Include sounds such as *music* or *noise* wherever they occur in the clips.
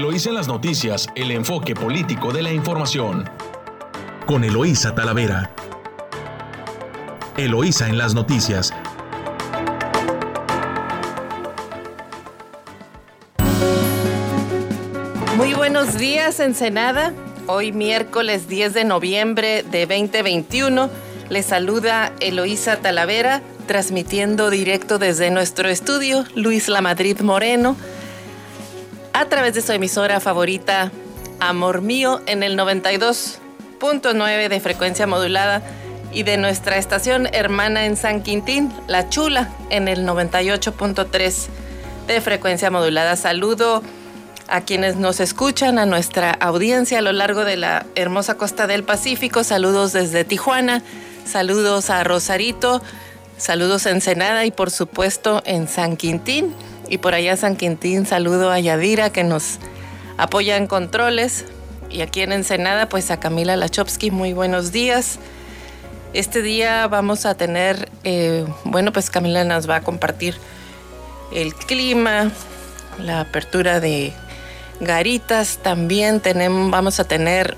Eloísa en las noticias, el enfoque político de la información. Con Eloísa Talavera. Eloísa en las noticias. Muy buenos días, Ensenada. Hoy miércoles 10 de noviembre de 2021 les saluda Eloísa Talavera, transmitiendo directo desde nuestro estudio Luis La Madrid Moreno a través de su emisora favorita Amor Mío en el 92.9 de frecuencia modulada y de nuestra estación hermana en San Quintín, La Chula, en el 98.3 de frecuencia modulada. Saludo a quienes nos escuchan, a nuestra audiencia a lo largo de la hermosa costa del Pacífico. Saludos desde Tijuana, saludos a Rosarito, saludos a Ensenada y por supuesto en San Quintín. Y por allá San Quintín, saludo a Yadira que nos apoya en controles. Y aquí en Ensenada, pues a Camila Lachowski, muy buenos días. Este día vamos a tener, eh, bueno, pues Camila nos va a compartir el clima, la apertura de garitas. También tenemos, vamos a tener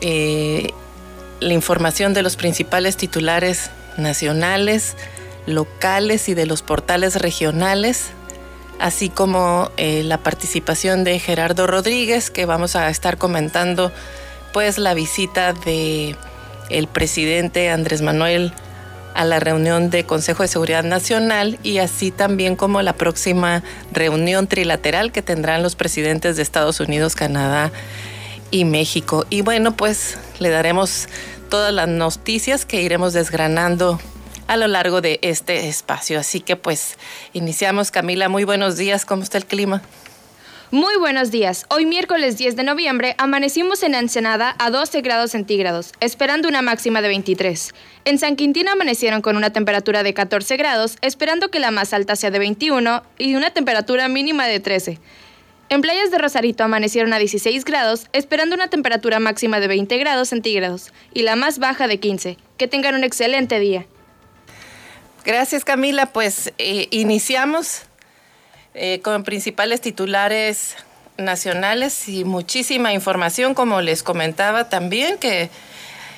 eh, la información de los principales titulares nacionales, locales y de los portales regionales así como eh, la participación de Gerardo Rodríguez, que vamos a estar comentando pues la visita de el presidente Andrés Manuel a la reunión de Consejo de Seguridad Nacional y así también como la próxima reunión trilateral que tendrán los presidentes de Estados Unidos, Canadá y México. Y bueno, pues le daremos todas las noticias que iremos desgranando a lo largo de este espacio. Así que pues iniciamos Camila, muy buenos días, ¿cómo está el clima? Muy buenos días. Hoy miércoles 10 de noviembre amanecimos en Ensenada a 12 grados centígrados, esperando una máxima de 23. En San Quintín amanecieron con una temperatura de 14 grados, esperando que la más alta sea de 21 y una temperatura mínima de 13. En playas de Rosarito amanecieron a 16 grados, esperando una temperatura máxima de 20 grados centígrados y la más baja de 15. Que tengan un excelente día. Gracias Camila, pues eh, iniciamos eh, con principales titulares nacionales y muchísima información, como les comentaba también, que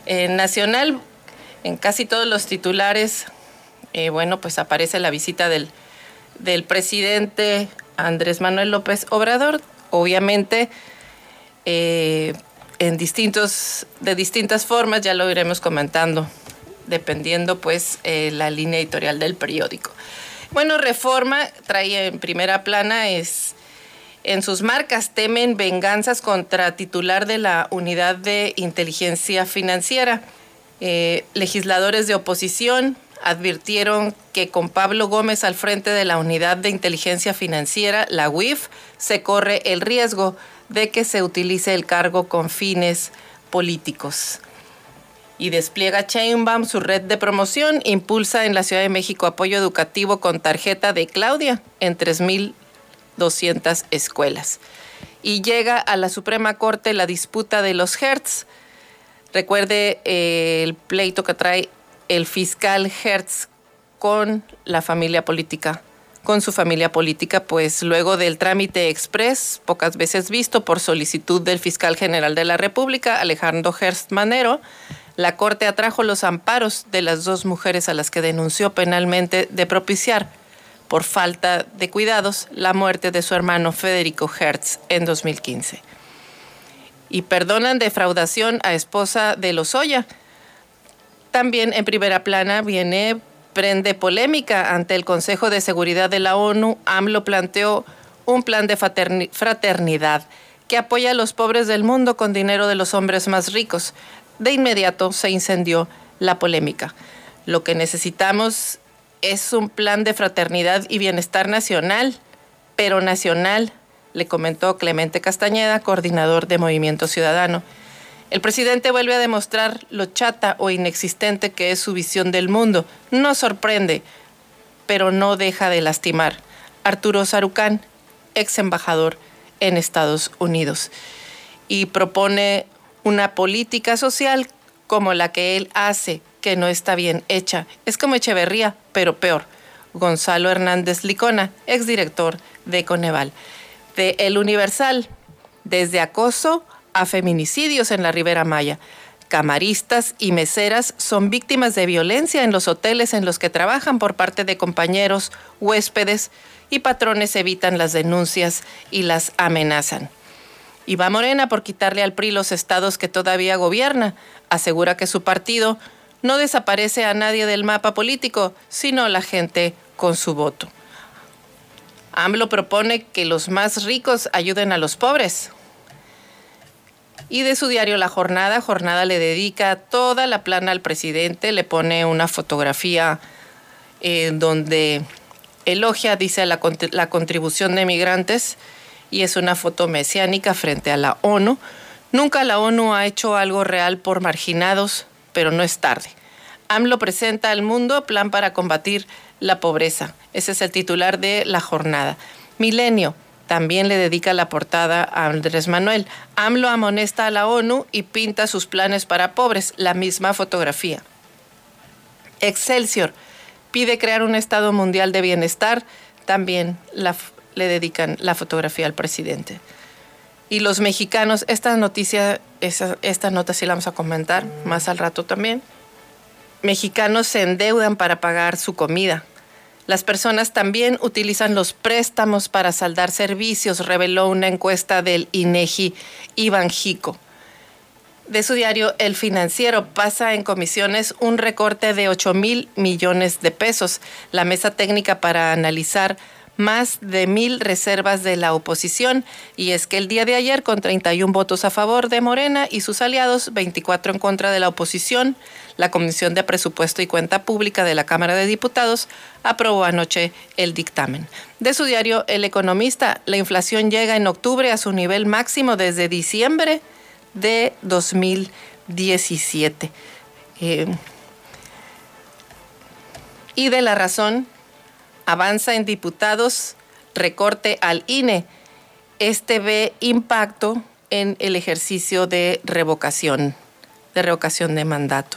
en Nacional, en casi todos los titulares, eh, bueno, pues aparece la visita del, del presidente Andrés Manuel López Obrador, obviamente en distintos, de distintas formas, ya lo iremos comentando dependiendo pues eh, la línea editorial del periódico. Bueno, Reforma trae en primera plana es en sus marcas temen venganzas contra titular de la Unidad de Inteligencia Financiera. Eh, legisladores de oposición advirtieron que con Pablo Gómez al frente de la Unidad de Inteligencia Financiera, la UIF, se corre el riesgo de que se utilice el cargo con fines políticos y despliega Chainbaum su red de promoción, impulsa en la Ciudad de México apoyo educativo con tarjeta de Claudia en 3.200 escuelas. Y llega a la Suprema Corte la disputa de los Hertz. Recuerde eh, el pleito que trae el fiscal Hertz con la familia política, con su familia política, pues luego del trámite express, pocas veces visto por solicitud del fiscal general de la República, Alejandro Hertz Manero, la Corte atrajo los amparos de las dos mujeres a las que denunció penalmente de propiciar, por falta de cuidados, la muerte de su hermano Federico Hertz en 2015. Y perdonan defraudación a esposa de Lozoya. También en primera plana viene prende polémica ante el Consejo de Seguridad de la ONU. AMLO planteó un plan de fraternidad que apoya a los pobres del mundo con dinero de los hombres más ricos de inmediato se incendió la polémica. Lo que necesitamos es un plan de fraternidad y bienestar nacional, pero nacional, le comentó Clemente Castañeda, coordinador de Movimiento Ciudadano. El presidente vuelve a demostrar lo chata o inexistente que es su visión del mundo. No sorprende, pero no deja de lastimar. Arturo Sarucán, ex embajador en Estados Unidos, y propone una política social como la que él hace, que no está bien hecha. Es como Echeverría, pero peor. Gonzalo Hernández Licona, exdirector de Coneval. De El Universal, desde acoso a feminicidios en la Ribera Maya. Camaristas y meseras son víctimas de violencia en los hoteles en los que trabajan por parte de compañeros, huéspedes y patrones evitan las denuncias y las amenazan. Y va Morena por quitarle al PRI los estados que todavía gobierna. Asegura que su partido no desaparece a nadie del mapa político, sino la gente con su voto. AMLO propone que los más ricos ayuden a los pobres. Y de su diario La Jornada, Jornada le dedica toda la plana al presidente, le pone una fotografía eh, donde elogia, dice, la, la contribución de migrantes y es una foto mesiánica frente a la ONU. Nunca la ONU ha hecho algo real por marginados, pero no es tarde. AMLO presenta al mundo plan para combatir la pobreza. Ese es el titular de la jornada. Milenio también le dedica la portada a Andrés Manuel. AMLO amonesta a la ONU y pinta sus planes para pobres, la misma fotografía. Excelsior pide crear un Estado mundial de bienestar, también le dedican la fotografía al presidente. Y los mexicanos, esta noticia, esta nota sí la vamos a comentar más al rato también mexicanos se endeudan para pagar su comida. Las personas también utilizan los préstamos para saldar servicios, reveló una encuesta del INEGI Iván Jico. De su diario El Financiero pasa en comisiones un recorte de 8 mil millones de pesos. La mesa técnica para analizar más de mil reservas de la oposición. Y es que el día de ayer, con 31 votos a favor de Morena y sus aliados, 24 en contra de la oposición, la Comisión de Presupuesto y Cuenta Pública de la Cámara de Diputados aprobó anoche el dictamen. De su diario El Economista, la inflación llega en octubre a su nivel máximo desde diciembre de 2017. Eh, y de la razón avanza en diputados, recorte al INE. Este ve impacto en el ejercicio de revocación, de revocación de mandato.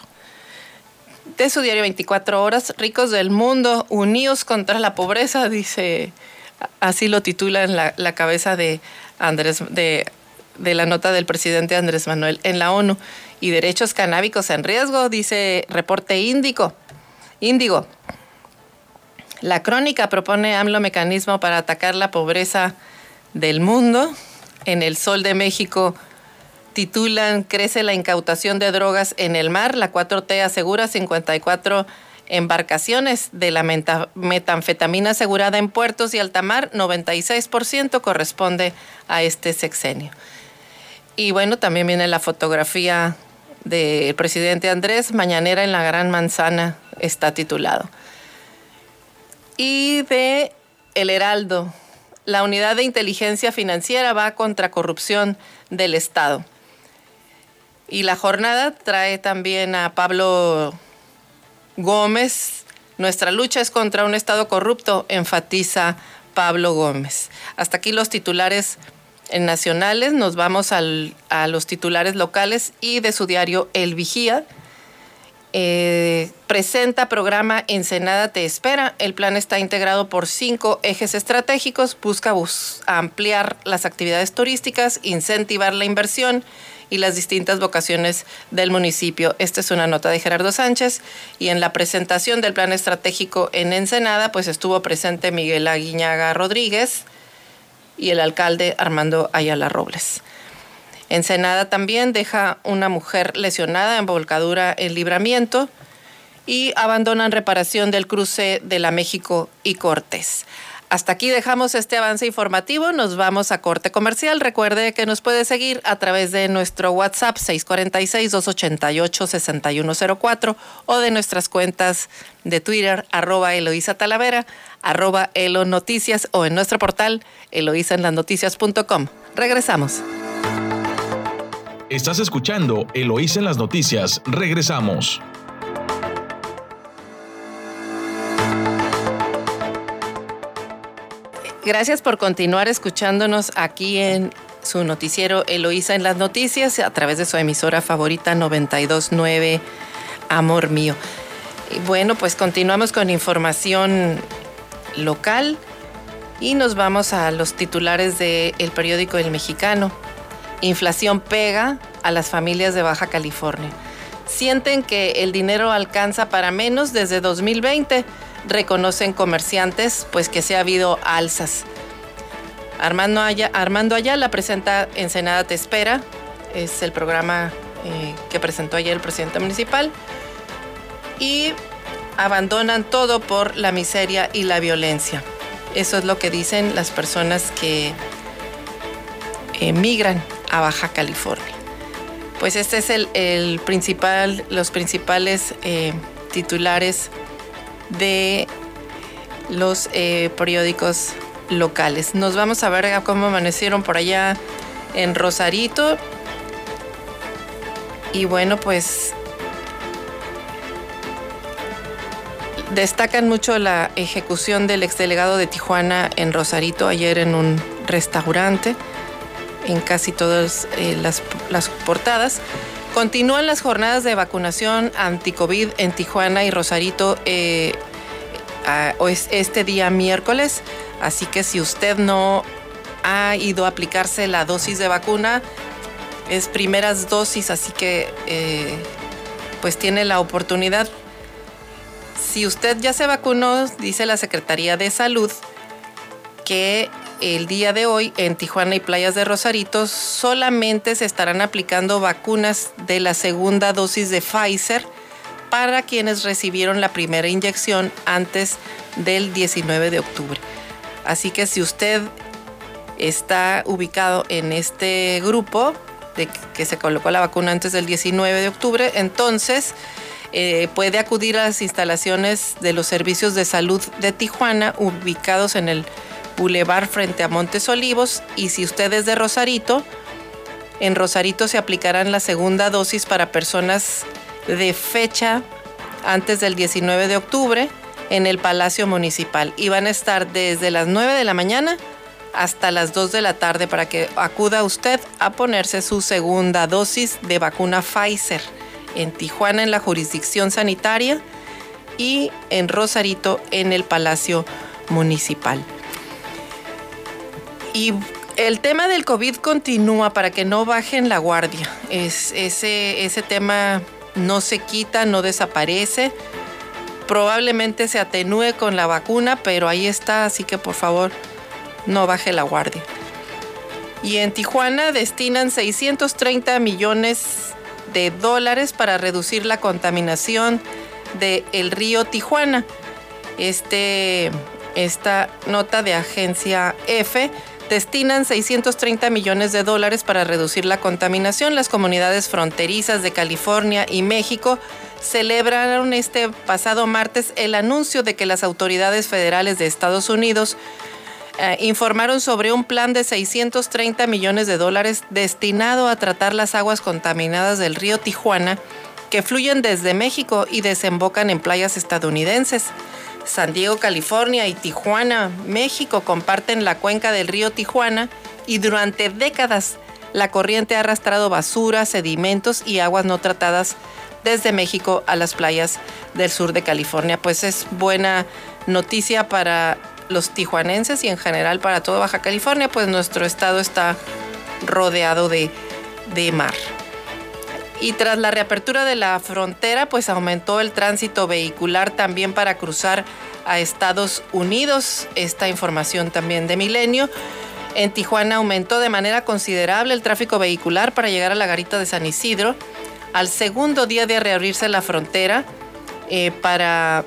De su diario 24 horas, ricos del mundo, unidos contra la pobreza, dice, así lo titula en la, cabeza de Andrés, de, de la nota del presidente Andrés Manuel en la ONU. Y derechos canábicos en riesgo, dice reporte índico. Índigo. La crónica propone AMLO mecanismo para atacar la pobreza del mundo. En el Sol de México titulan Crece la incautación de drogas en el mar. La 4T asegura 54 embarcaciones de la metanfetamina asegurada en puertos y alta mar. 96% corresponde a este sexenio. Y bueno, también viene la fotografía del presidente Andrés, Mañanera en la Gran Manzana, está titulado y de El Heraldo. La unidad de inteligencia financiera va contra corrupción del Estado. Y la jornada trae también a Pablo Gómez. Nuestra lucha es contra un Estado corrupto, enfatiza Pablo Gómez. Hasta aquí los titulares nacionales. Nos vamos a los titulares locales y de su diario El Vigía. Eh, presenta programa Ensenada Te Espera. El plan está integrado por cinco ejes estratégicos. Busca ampliar las actividades turísticas, incentivar la inversión y las distintas vocaciones del municipio. Esta es una nota de Gerardo Sánchez y en la presentación del plan estratégico en Ensenada, pues estuvo presente Miguel Aguiñaga Rodríguez y el alcalde Armando Ayala Robles. Ensenada también deja una mujer lesionada en volcadura en libramiento y abandonan reparación del cruce de la México y Cortés. Hasta aquí dejamos este avance informativo. Nos vamos a corte comercial. Recuerde que nos puede seguir a través de nuestro WhatsApp 646-288-6104 o de nuestras cuentas de Twitter, arroba Eloísa Talavera, arroba Elo Noticias o en nuestro portal eloísaenlasnoticias.com. Regresamos. Estás escuchando Eloís en las noticias. Regresamos. Gracias por continuar escuchándonos aquí en su noticiero Eloísa en las noticias a través de su emisora favorita 929 Amor Mío. Y bueno, pues continuamos con información local y nos vamos a los titulares del periódico El Mexicano inflación pega a las familias de Baja California. Sienten que el dinero alcanza para menos desde 2020. Reconocen comerciantes pues que se ha habido alzas. Armando, Armando Ayala presenta Ensenada Te Espera. Es el programa eh, que presentó ayer el presidente municipal. Y abandonan todo por la miseria y la violencia. Eso es lo que dicen las personas que emigran a Baja California. Pues este es el, principal, los principales eh, titulares de los eh, periódicos locales. Nos vamos a ver cómo amanecieron por allá en Rosarito. Y bueno, pues destacan mucho la ejecución del exdelegado de Tijuana en Rosarito ayer en un restaurante en casi todas eh, las, portadas. Continúan las jornadas de vacunación anti-COVID en Tijuana y Rosarito eh, este día miércoles. Así que si usted no ha ido a aplicarse la dosis de vacuna, es primeras dosis, así que eh, pues tiene la oportunidad. Si usted ya se vacunó, dice la Secretaría de Salud que el día de hoy en Tijuana y playas de Rosarito solamente se estarán aplicando vacunas de la segunda dosis de Pfizer para quienes recibieron la primera inyección antes del 19 de octubre. Así que si usted está ubicado en este grupo de que se colocó la vacuna antes del 19 de octubre, entonces eh, puede acudir a las instalaciones de los servicios de salud de Tijuana ubicados en el Boulevard frente a Montes Olivos y si usted es de Rosarito, en Rosarito se aplicarán la segunda dosis para personas de fecha antes del 19 de octubre en el Palacio Municipal y van a estar desde las 9 de la mañana hasta las 2 de la tarde para que acuda usted a ponerse su segunda dosis de vacuna Pfizer en Tijuana en la jurisdicción sanitaria y en Rosarito en el Palacio Municipal. Y el tema del COVID continúa para que no bajen la guardia. Es, ese, ese tema no se quita, no desaparece. Probablemente se atenúe con la vacuna, pero ahí está, así que por favor no baje la guardia. Y en Tijuana destinan 630 millones de dólares para reducir la contaminación del río Tijuana. Este, esta nota de agencia F destinan 630 millones de dólares para reducir la contaminación. Las comunidades fronterizas de California y México celebraron este pasado martes el anuncio de que las autoridades federales de Estados Unidos eh, informaron sobre un plan de 630 millones de dólares destinado a tratar las aguas contaminadas del río Tijuana que fluyen desde México y desembocan en playas estadounidenses. San Diego, California y Tijuana, México comparten la cuenca del río Tijuana y durante décadas la corriente ha arrastrado basura, sedimentos y aguas no tratadas desde México a las playas del sur de California. Pues es buena noticia para los tijuanenses y en general para toda Baja California, pues nuestro estado está rodeado de, de mar. Y tras la reapertura de la frontera, pues aumentó el tránsito vehicular también para cruzar a Estados Unidos. Esta información también de Milenio. En Tijuana aumentó de manera considerable el tráfico vehicular para llegar a la garita de San Isidro. Al segundo día de reabrirse la frontera eh, para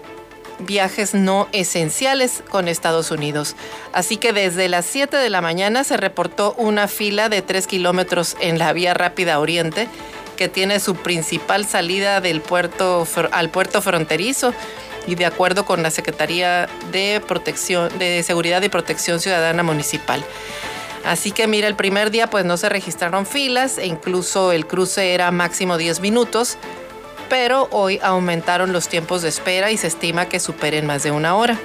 viajes no esenciales con Estados Unidos. Así que desde las 7 de la mañana se reportó una fila de 3 kilómetros en la vía rápida oriente que tiene su principal salida del puerto al puerto fronterizo y de acuerdo con la Secretaría de Protección de Seguridad y Protección Ciudadana Municipal. Así que mira, el primer día pues no se registraron filas e incluso el cruce era máximo 10 minutos, pero hoy aumentaron los tiempos de espera y se estima que superen más de una hora.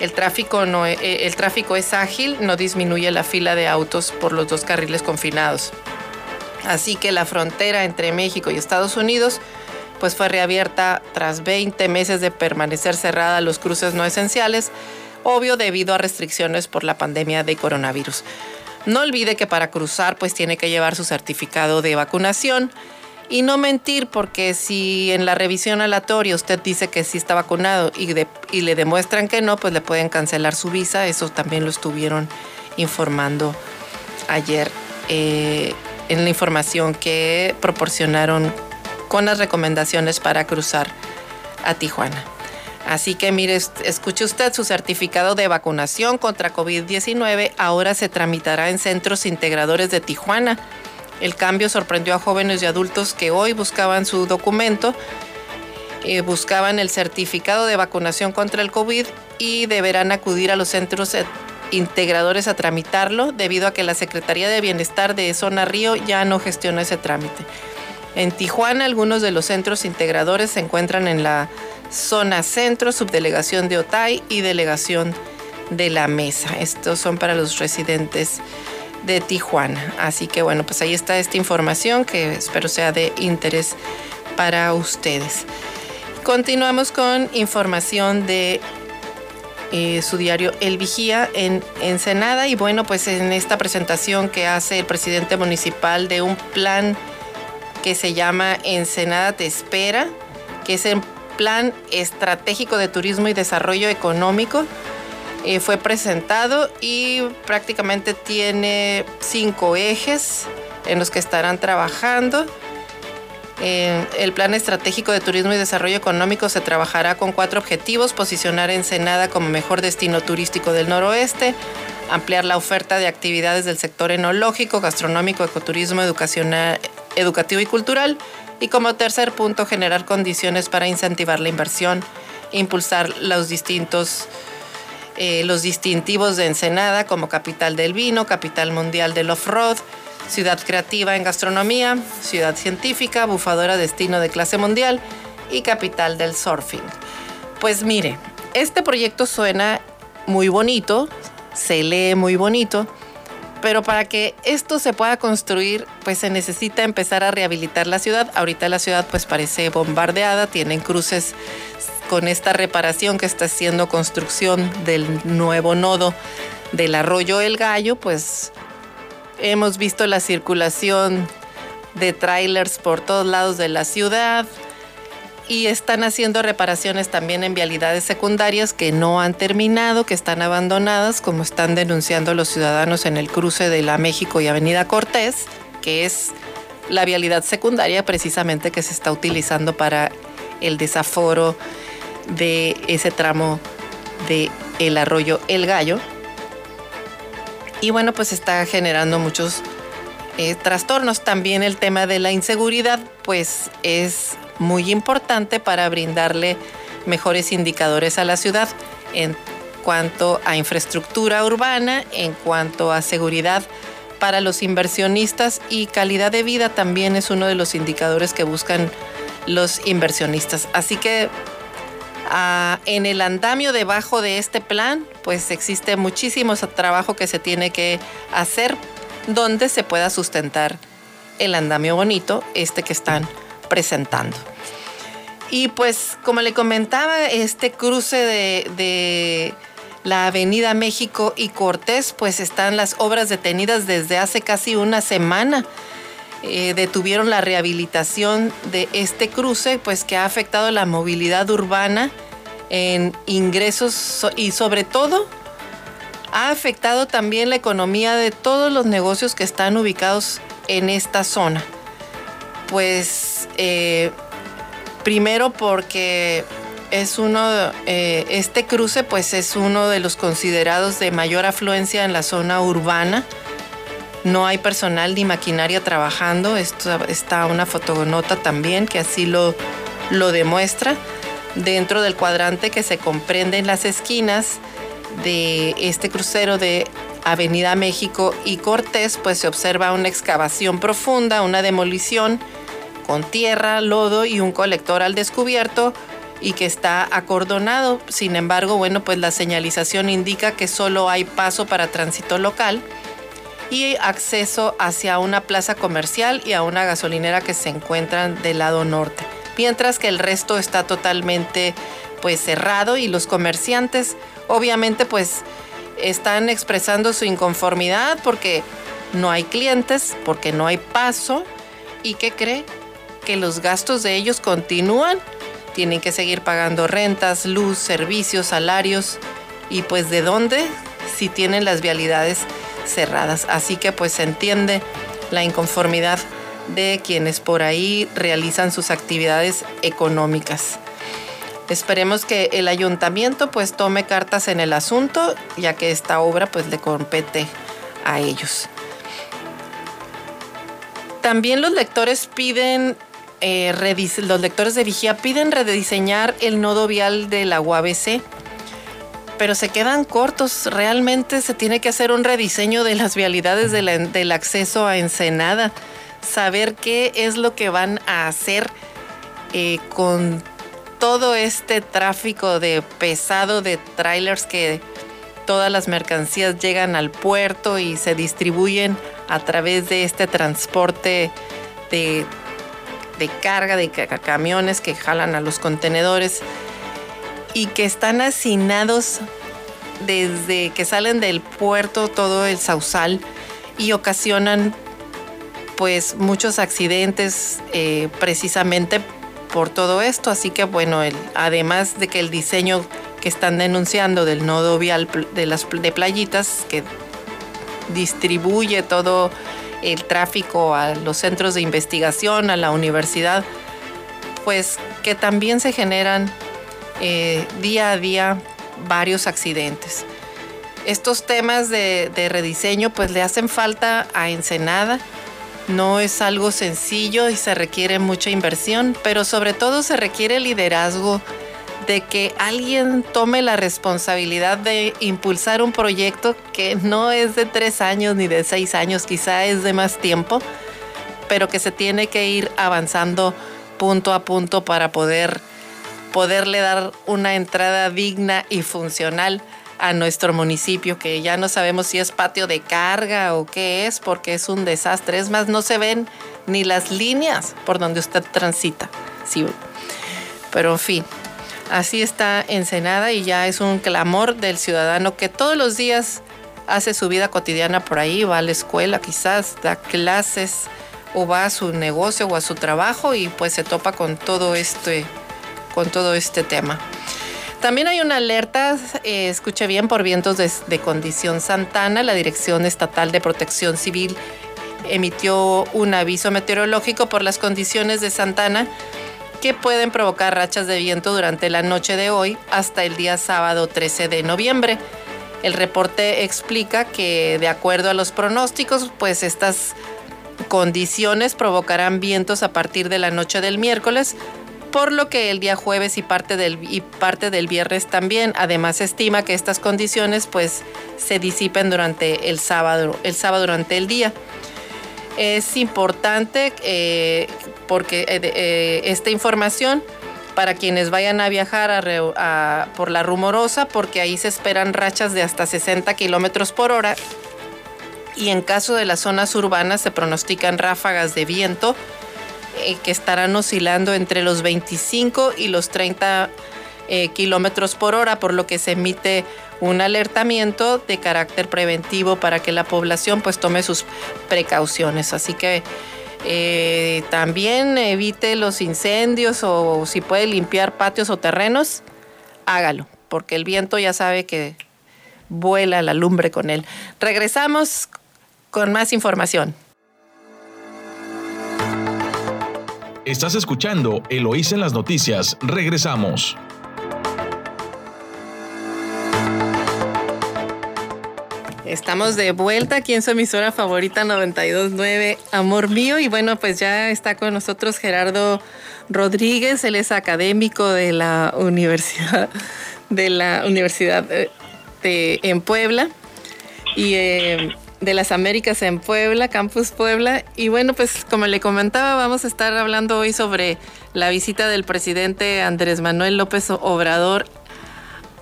El tráfico, no, e, el tráfico es ágil, no disminuye la fila de autos por los dos carriles confinados. Así que la frontera entre México y Estados Unidos pues fue reabierta tras 20 meses de permanecer cerrada los cruces no esenciales, obvio debido a restricciones por la pandemia de coronavirus. No olvide que para cruzar pues tiene que llevar su certificado de vacunación y no mentir porque si en la revisión aleatoria usted dice que sí está vacunado y, le demuestran que no, pues le pueden cancelar su visa. Eso también lo estuvieron informando ayer eh, en la información que proporcionaron con las recomendaciones para cruzar a Tijuana. Así que mire, escuche usted, su certificado de vacunación contra COVID-19 ahora se tramitará en centros integradores de Tijuana. El cambio sorprendió a jóvenes y adultos que hoy buscaban su documento, eh, buscaban el certificado de vacunación contra el COVID y deberán acudir a los centros integradores a tramitarlo debido a que la Secretaría de Bienestar de Zona Río ya no gestiona ese trámite. En Tijuana, algunos de los centros integradores se encuentran en la zona centro, subdelegación de Otay y delegación de la Mesa. Estos son para los residentes de Tijuana. Así que bueno, pues ahí está esta información que espero sea de interés para ustedes. Continuamos con información de eh, su diario El Vigía en Ensenada y bueno, pues en esta presentación que hace el presidente municipal de un plan que se llama Ensenada Te Espera, que es el Plan Estratégico de Turismo y Desarrollo Económico. Eh, fue presentado y prácticamente tiene cinco ejes en los que estarán trabajando. Eh, el Plan Estratégico de Turismo y Desarrollo Económico se trabajará con cuatro objetivos, posicionar Ensenada como mejor destino turístico del noroeste, ampliar la oferta de actividades del sector enológico, gastronómico, ecoturismo, educacional, educativo y cultural. Y como tercer punto, generar condiciones para incentivar la inversión, impulsar los distintos eh, los distintivos de Ensenada como capital del vino, capital mundial del off-road, ciudad creativa en gastronomía, ciudad científica, bufadora destino de clase mundial y capital del surfing. Pues mire, este proyecto suena muy bonito, se lee muy bonito, pero para que esto se pueda construir, pues se necesita empezar a rehabilitar la ciudad. Ahorita la ciudad pues parece bombardeada, tienen cruces con esta reparación que está haciendo construcción del nuevo nodo del arroyo El Gallo, pues hemos visto la circulación de trailers por todos lados de la ciudad y están haciendo reparaciones también en vialidades secundarias que no han terminado, que están abandonadas, como están denunciando los ciudadanos en el cruce de la México y Avenida Cortés, que es la vialidad secundaria precisamente que se está utilizando para el desaforo de ese tramo de el arroyo El Gallo. Y bueno, pues está generando muchos eh, trastornos. También el tema de la inseguridad, pues es muy importante para brindarle mejores indicadores a la ciudad en cuanto a infraestructura urbana, en cuanto a seguridad para los inversionistas y calidad de vida también es uno de los indicadores que buscan los inversionistas. Así que Ah, en el andamio debajo de este plan, pues existe muchísimo trabajo que se tiene que hacer donde se pueda sustentar el andamio bonito, este que están presentando. Y pues como le comentaba, este cruce de, la Avenida México y Cortés, pues están las obras detenidas desde hace casi una semana. Eh, detuvieron la rehabilitación de este cruce, pues que ha afectado la movilidad urbana en ingresos y sobre todo ha afectado también la economía de todos los negocios que están ubicados en esta zona. Pues eh, primero porque es uno, eh, este cruce pues es uno de los considerados de mayor afluencia en la zona urbana no hay personal ni maquinaria trabajando. Esto está una fotonota también que así lo, lo demuestra. Dentro del cuadrante que se comprende en las esquinas de este crucero de Avenida México y Cortés, pues se observa una excavación profunda, una demolición con tierra, lodo y un colector al descubierto y que está acordonado. Sin embargo, bueno, pues la señalización indica que solo hay paso para tránsito local y acceso hacia una plaza comercial y a una gasolinera que se encuentran del lado norte, mientras que el resto está totalmente pues cerrado y los comerciantes obviamente pues están expresando su inconformidad porque no hay clientes, porque no hay paso. ¿Y qué cree? Que los gastos de ellos continúan. Tienen que seguir pagando rentas, luz, servicios, salarios. ¿Y pues de dónde? Si tienen las vialidades cerradas. Así que pues se entiende la inconformidad de quienes por ahí realizan sus actividades económicas. Esperemos que el ayuntamiento pues tome cartas en el asunto, ya que esta obra pues le compete a ellos. También los lectores piden, eh, los lectores de Vigía piden rediseñar el nodo vial de la UABC, pero se quedan cortos. Realmente se tiene que hacer un rediseño de las vialidades del acceso a Ensenada, saber qué es lo que van a hacer eh, con todo este tráfico de pesado de trailers que todas las mercancías llegan al puerto y se distribuyen a través de este transporte de, carga, de camiones que jalan a los contenedores y que están hacinados desde que salen del puerto todo el sausal y ocasionan pues muchos accidentes eh, precisamente por todo esto. Así que bueno, además de que el diseño que están denunciando del nodo vial de las de playitas que distribuye todo el tráfico a los centros de investigación, a la universidad, pues que también se generan eh, día a día varios accidentes. Estos temas de, de rediseño pues le hacen falta a Ensenada no es algo sencillo y se requiere mucha inversión, pero sobre todo se requiere liderazgo de que alguien tome la responsabilidad de impulsar un proyecto que no es de tres años ni de seis años, quizá es de más tiempo, pero que se tiene que ir avanzando punto a punto para poder poderle dar una entrada digna y funcional a nuestro municipio, que ya no sabemos si es patio de carga o qué es, porque es un desastre. Es más, no se ven ni las líneas por donde usted transita. Sí. Pero en fin, así está Ensenada y ya es un clamor del ciudadano que todos los días hace su vida cotidiana por ahí, va a la escuela quizás, da clases o va a su negocio o a su trabajo y pues se topa con todo este, con todo este tema. También hay una alerta, eh, escuche bien, por vientos de, condición Santana. La Dirección Estatal de Protección Civil emitió un aviso meteorológico por las condiciones de Santana que pueden provocar rachas de viento durante la noche de hoy hasta el día sábado 13 de noviembre. El reporte explica que de acuerdo a los pronósticos, pues estas condiciones provocarán vientos a partir de la noche del miércoles por lo que el día jueves y parte del, y parte del viernes también. Además, se estima que estas condiciones pues se disipen durante el sábado, el sábado durante el día. Es importante eh, porque eh, eh, esta información para quienes vayan a viajar por la rumorosa, porque ahí se esperan rachas de hasta 60 kilómetros por hora. Y en caso de las zonas urbanas se pronostican ráfagas de viento eh, que estarán oscilando entre los 25 y los 30 eh, kilómetros por hora, por lo que se emite un alertamiento de carácter preventivo para que la población pues tome sus precauciones. Así que eh, también evite los incendios o si puede limpiar patios o terrenos, hágalo, porque el viento ya sabe que vuela la lumbre con él. Regresamos con más información. Estás escuchando Eloís en las noticias. Regresamos. Estamos de vuelta aquí en su emisora favorita 929 Amor Mío y bueno pues ya está con nosotros Gerardo Rodríguez, él es académico de la Universidad de la Universidad de, en Puebla y eh, de las Américas en Puebla, Campus Puebla. Y bueno, pues como le comentaba, vamos a estar hablando hoy sobre la visita del presidente Andrés Manuel López Obrador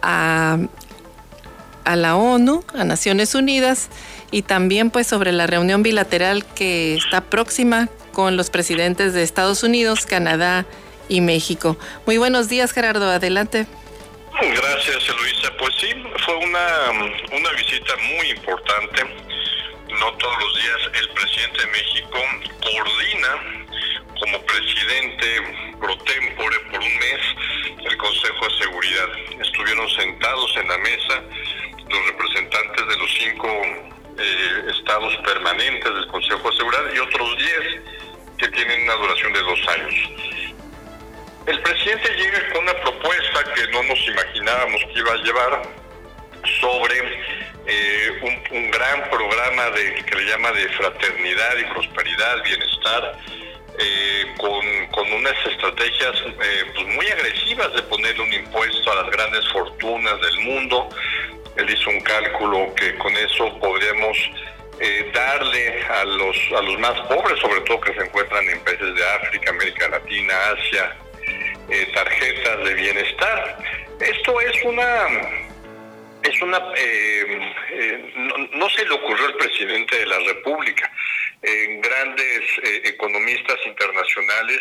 a, a la ONU, a Naciones Unidas, y también pues sobre la reunión bilateral que está próxima con los presidentes de Estados Unidos, Canadá y México. Muy buenos días, Gerardo, adelante. Gracias, Luisa. Pues sí, fue una, una visita muy importante. No todos los días el presidente de México coordina como presidente pro tempore por un mes el Consejo de Seguridad. Estuvieron sentados en la mesa los representantes de los cinco eh, estados permanentes del Consejo de Seguridad y otros diez que tienen una duración de dos años. El presidente llega con una propuesta que no nos imaginábamos que iba a llevar sobre eh, un, gran programa de, que le llama de fraternidad y prosperidad, bienestar, eh, con, unas estrategias eh, pues muy agresivas de ponerle un impuesto a las grandes fortunas del mundo. Él hizo un cálculo que con eso podríamos darle a los, a los más pobres, sobre todo que se encuentran en países de África, América Latina, Asia, tarjetas de bienestar. Esto es una es una eh, eh, no, se le ocurrió al presidente de la República. grandes economistas internacionales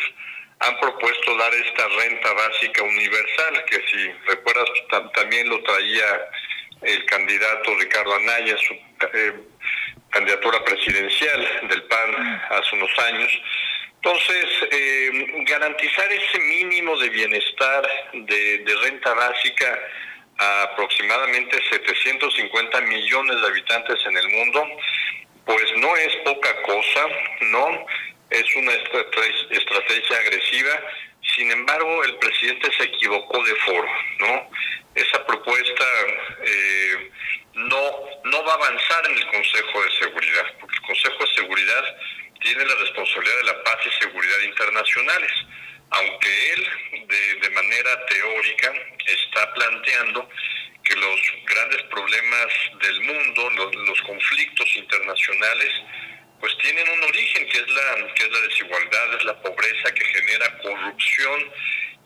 han propuesto dar esta renta básica universal, que si recuerdas también lo traía el candidato Ricardo Anaya, su candidatura presidencial del PAN hace unos años. Entonces, eh, garantizar ese mínimo de bienestar, de, renta básica a aproximadamente 750 millones de habitantes en el mundo, pues no es poca cosa, ¿no? Es una estrategia agresiva. Sin embargo, el presidente se equivocó de foro, ¿no? Esa propuesta eh, no, no va a avanzar en el Consejo de Seguridad, porque el Consejo de Seguridad tiene la responsabilidad de la paz y seguridad internacionales, aunque él de, manera teórica está planteando que los grandes problemas del mundo, los, conflictos internacionales, pues tienen un origen que es la que es la desigualdad, es la pobreza que genera corrupción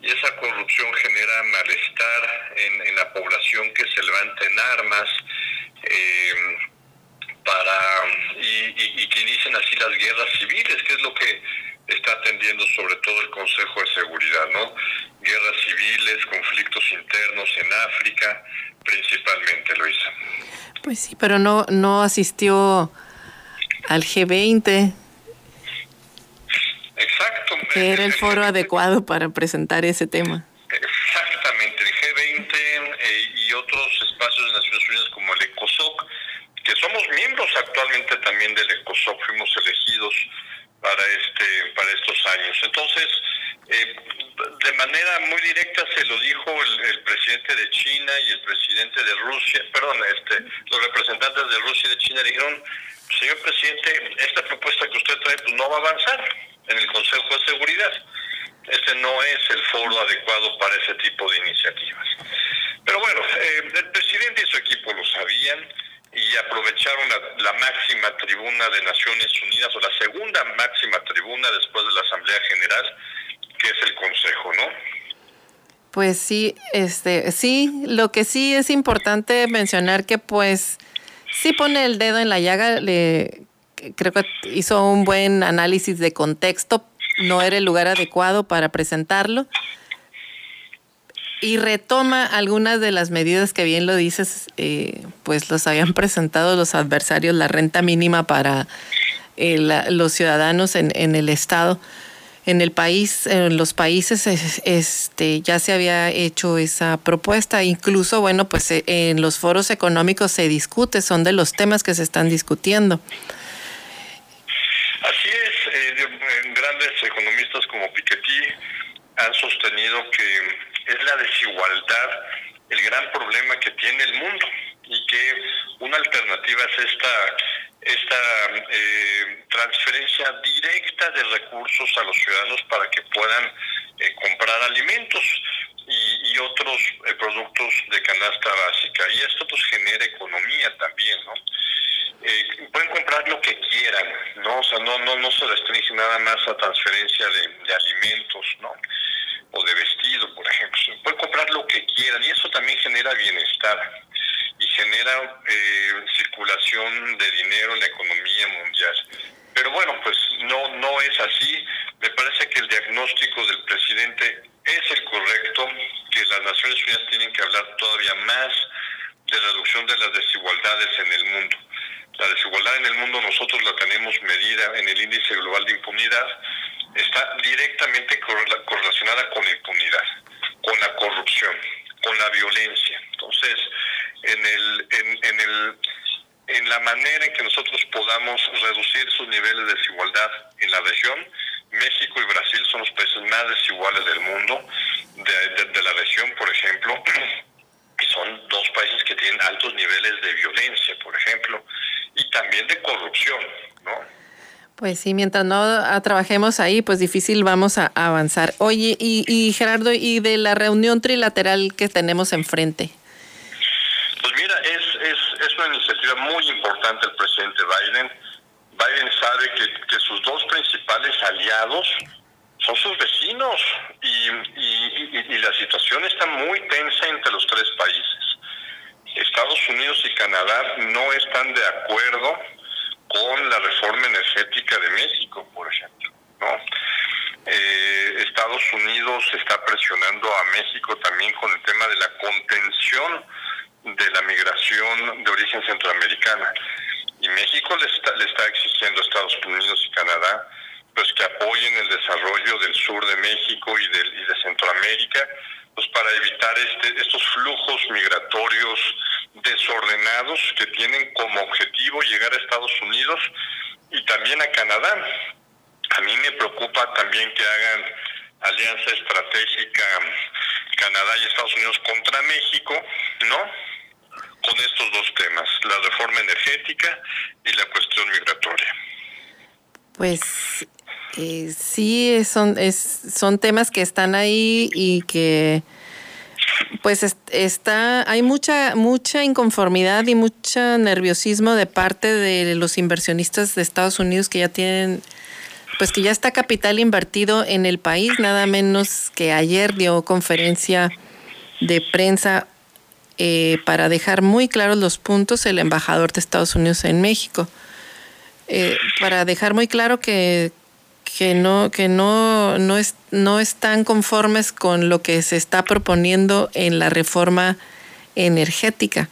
y esa corrupción genera malestar en, la población que se levanta en armas. Eh, para y, que inicien así las guerras civiles, que es lo que está atendiendo sobre todo el Consejo de Seguridad, ¿no? Guerras civiles, conflictos internos en África, principalmente, Luisa. Pues sí, pero no, no asistió al G20. Exacto. Que era el foro *laughs* adecuado para presentar ese tema. Exactamente, el G20 eh, y otros espacios de Naciones Unidas como el ECOSOC que somos miembros actualmente también del ECOSOC, fuimos elegidos para este para estos años. Entonces, eh, de manera muy directa se lo dijo el, presidente de China y el presidente de Rusia, perdón, este, los representantes de Rusia y de China dijeron, señor presidente, esta propuesta que usted trae pues no avanzar en el Consejo de Seguridad. Este no es el foro adecuado para ese tipo de iniciativas. Pero bueno, eh, el presidente y su equipo lo sabían y aprovecharon la, máxima tribuna de Naciones Unidas o la segunda máxima tribuna después de la Asamblea General, que es el Consejo, ¿no? Pues sí, este, sí, lo que sí es importante mencionar que pues sí pone el dedo en la llaga, le, creo que hizo un buen análisis de contexto, no era el lugar adecuado para presentarlo y retoma algunas de las medidas que bien lo dices, eh, pues los habían *laughs* presentado los adversarios, la renta mínima para eh, los ciudadanos en, el Estado. En el país, en los países, este, ya se había hecho esa propuesta. Incluso, bueno, pues eh, en los foros económicos se discute, son de los temas que se están discutiendo. Así es, grandes economistas como Piketty han sostenido que es la desigualdad el gran problema que tiene el mundo y que una alternativa es esta esta eh, transferencia directa de recursos a los ciudadanos para que puedan eh, comprar alimentos y, otros eh, productos de canasta básica y esto pues genera economía también no pueden comprar lo que quieran no o sea no no no se restringe nada más a transferencia de, de alimentos no o de vestido, por ejemplo. Pueden comprar lo que quieran y eso también genera bienestar y genera eh, circulación de dinero en la economía mundial. Pero bueno, pues no, no es así. Me parece que el diagnóstico del presidente es el correcto, que las las Naciones Unidas tienen que hablar todavía más de reducción de las desigualdades en el mundo. La desigualdad en el mundo nosotros la tenemos medida en el índice global de impunidad, está directamente correlacionada con la impunidad, con la corrupción, con la violencia. Entonces, en el, en, el en la manera en que nosotros podamos reducir sus niveles de desigualdad en la región, México y Brasil son los países más desiguales del mundo, de, de la región, por ejemplo, y son dos países que tienen altos niveles de violencia, por ejemplo, y también de corrupción, ¿no? Sí, mientras no trabajemos ahí, pues difícil vamos a avanzar. Oye, y, y Gerardo, ¿y de la reunión trilateral que tenemos enfrente? Pues mira, es, es, es una iniciativa muy importante el presidente Biden. Biden sabe que, que sus dos principales aliados son sus vecinos y, y, y, la situación está muy tensa entre los tres países. Estados Unidos y Canadá no están de acuerdo con la reforma energética de México, por ejemplo. ¿no? Eh, Estados Unidos está presionando a México también con el tema de la contención de la migración de origen centroamericana. Y México le está, le está exigiendo a Estados Unidos y Canadá pues que apoyen el desarrollo del sur de México y de, y de Centroamérica, pues para evitar este, estos flujos migratorios desordenados que tienen como objetivo llegar a Estados Unidos y también a Canadá. A mí me preocupa también que hagan alianza estratégica Canadá y Estados Unidos contra México, ¿no? Con estos dos temas, la reforma energética y la cuestión migratoria. Pues eh, sí, son, es, son temas que están ahí y que pues está, hay mucha, mucha inconformidad y mucho nerviosismo de parte de los inversionistas de Estados Unidos que ya tienen, pues que ya está capital invertido en el país, nada menos que ayer dio conferencia de prensa eh, para dejar muy claros los puntos el embajador de Estados Unidos en México. Eh, para dejar muy claro que, que no que no no es no están conformes con lo que se está proponiendo en la reforma energética.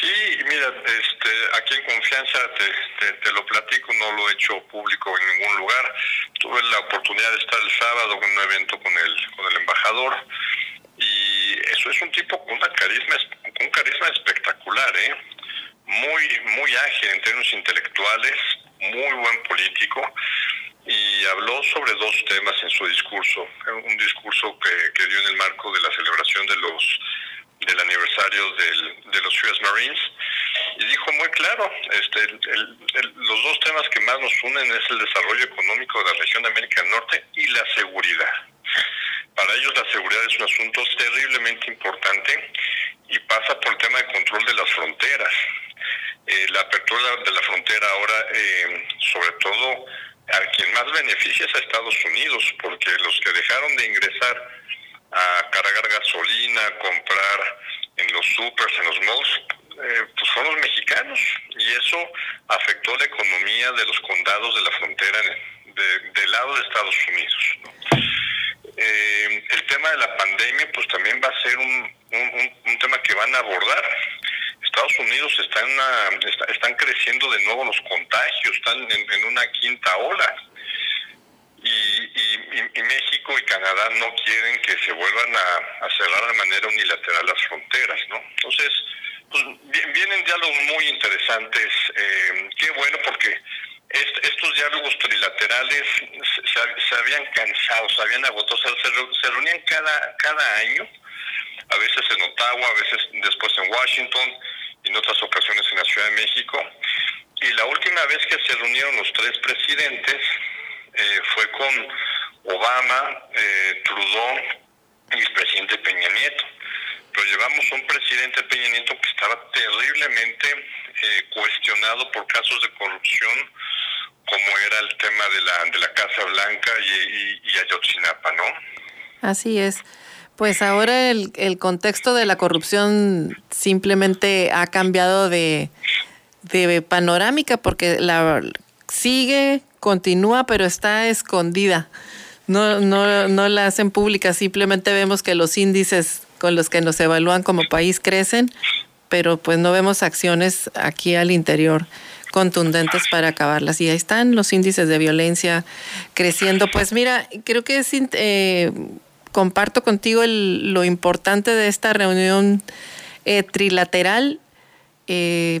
Sí, mira, este, aquí en confianza te, te, lo platico, no lo he hecho público en ningún lugar. Tuve la oportunidad de estar el sábado en un evento con el con el embajador y eso es un tipo con una carisma un carisma espectacular, ¿eh? Muy muy ágil en términos intelectuales, muy buen político y habló sobre dos temas en su discurso. Un discurso que, que dio en el marco de la celebración de los del aniversario del, de los US Marines y dijo muy claro, este, el, los dos temas que más nos unen es el desarrollo económico de la región de América del Norte y la seguridad. Para ellos la seguridad es un asunto terriblemente importante y pasa por el tema de control de las fronteras. Eh, la apertura de la frontera ahora, eh, sobre todo, a quien más beneficia es a Estados Unidos, porque los que dejaron de ingresar a cargar gasolina, comprar en los supers, en los malls, eh, pues son los mexicanos. Y eso afectó la economía de los condados de la frontera de, del lado de Estados Unidos. Eh, el tema de la pandemia, pues también va a ser un, un tema que van a abordar Estados Unidos está están creciendo de nuevo los contagios, están en, una quinta ola. Y, México y Canadá no quieren que se vuelvan a, cerrar de manera unilateral las fronteras, ¿no? Entonces, pues, vienen diálogos muy interesantes. Eh, qué bueno porque estos diálogos trilaterales se, habían cansado, se habían agotado, se, se reunían cada, cada año, a veces en Ottawa, a veces después en Washington, otras ocasiones en la Ciudad de México. Y la última vez que se reunieron los tres presidentes eh, fue con Obama, eh, Trudeau y el presidente Peña Nieto. Pero llevamos un presidente Peña Nieto que estaba terriblemente eh, cuestionado por casos de corrupción, como era el tema de la, de la Casa Blanca y Ayotzinapa, ¿no? Así es. Pues ahora el, el contexto de la corrupción simplemente ha cambiado de, de panorámica porque la sigue, continúa, pero está escondida. no, no, no la hacen pública, simplemente vemos que los índices con los que nos evalúan como país crecen, pero pues no vemos acciones aquí al interior contundentes para acabarlas. Y ahí están los índices de violencia creciendo. Pues mira, creo que es, eh, comparto contigo lo importante de esta reunión eh, trilateral. Eh,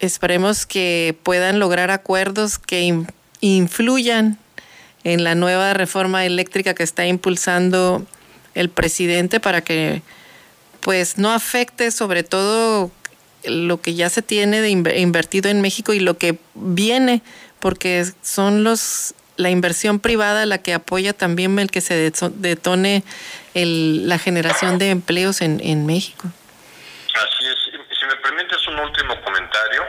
esperemos que puedan lograr acuerdos que influyan en la nueva reforma eléctrica que está impulsando el presidente para que pues no afecte sobre todo lo que ya se tiene de invertido en México y lo que viene, porque son los la inversión privada la que apoya también el que se detone la generación de empleos en, en México. Así es. Si me permites un último comentario,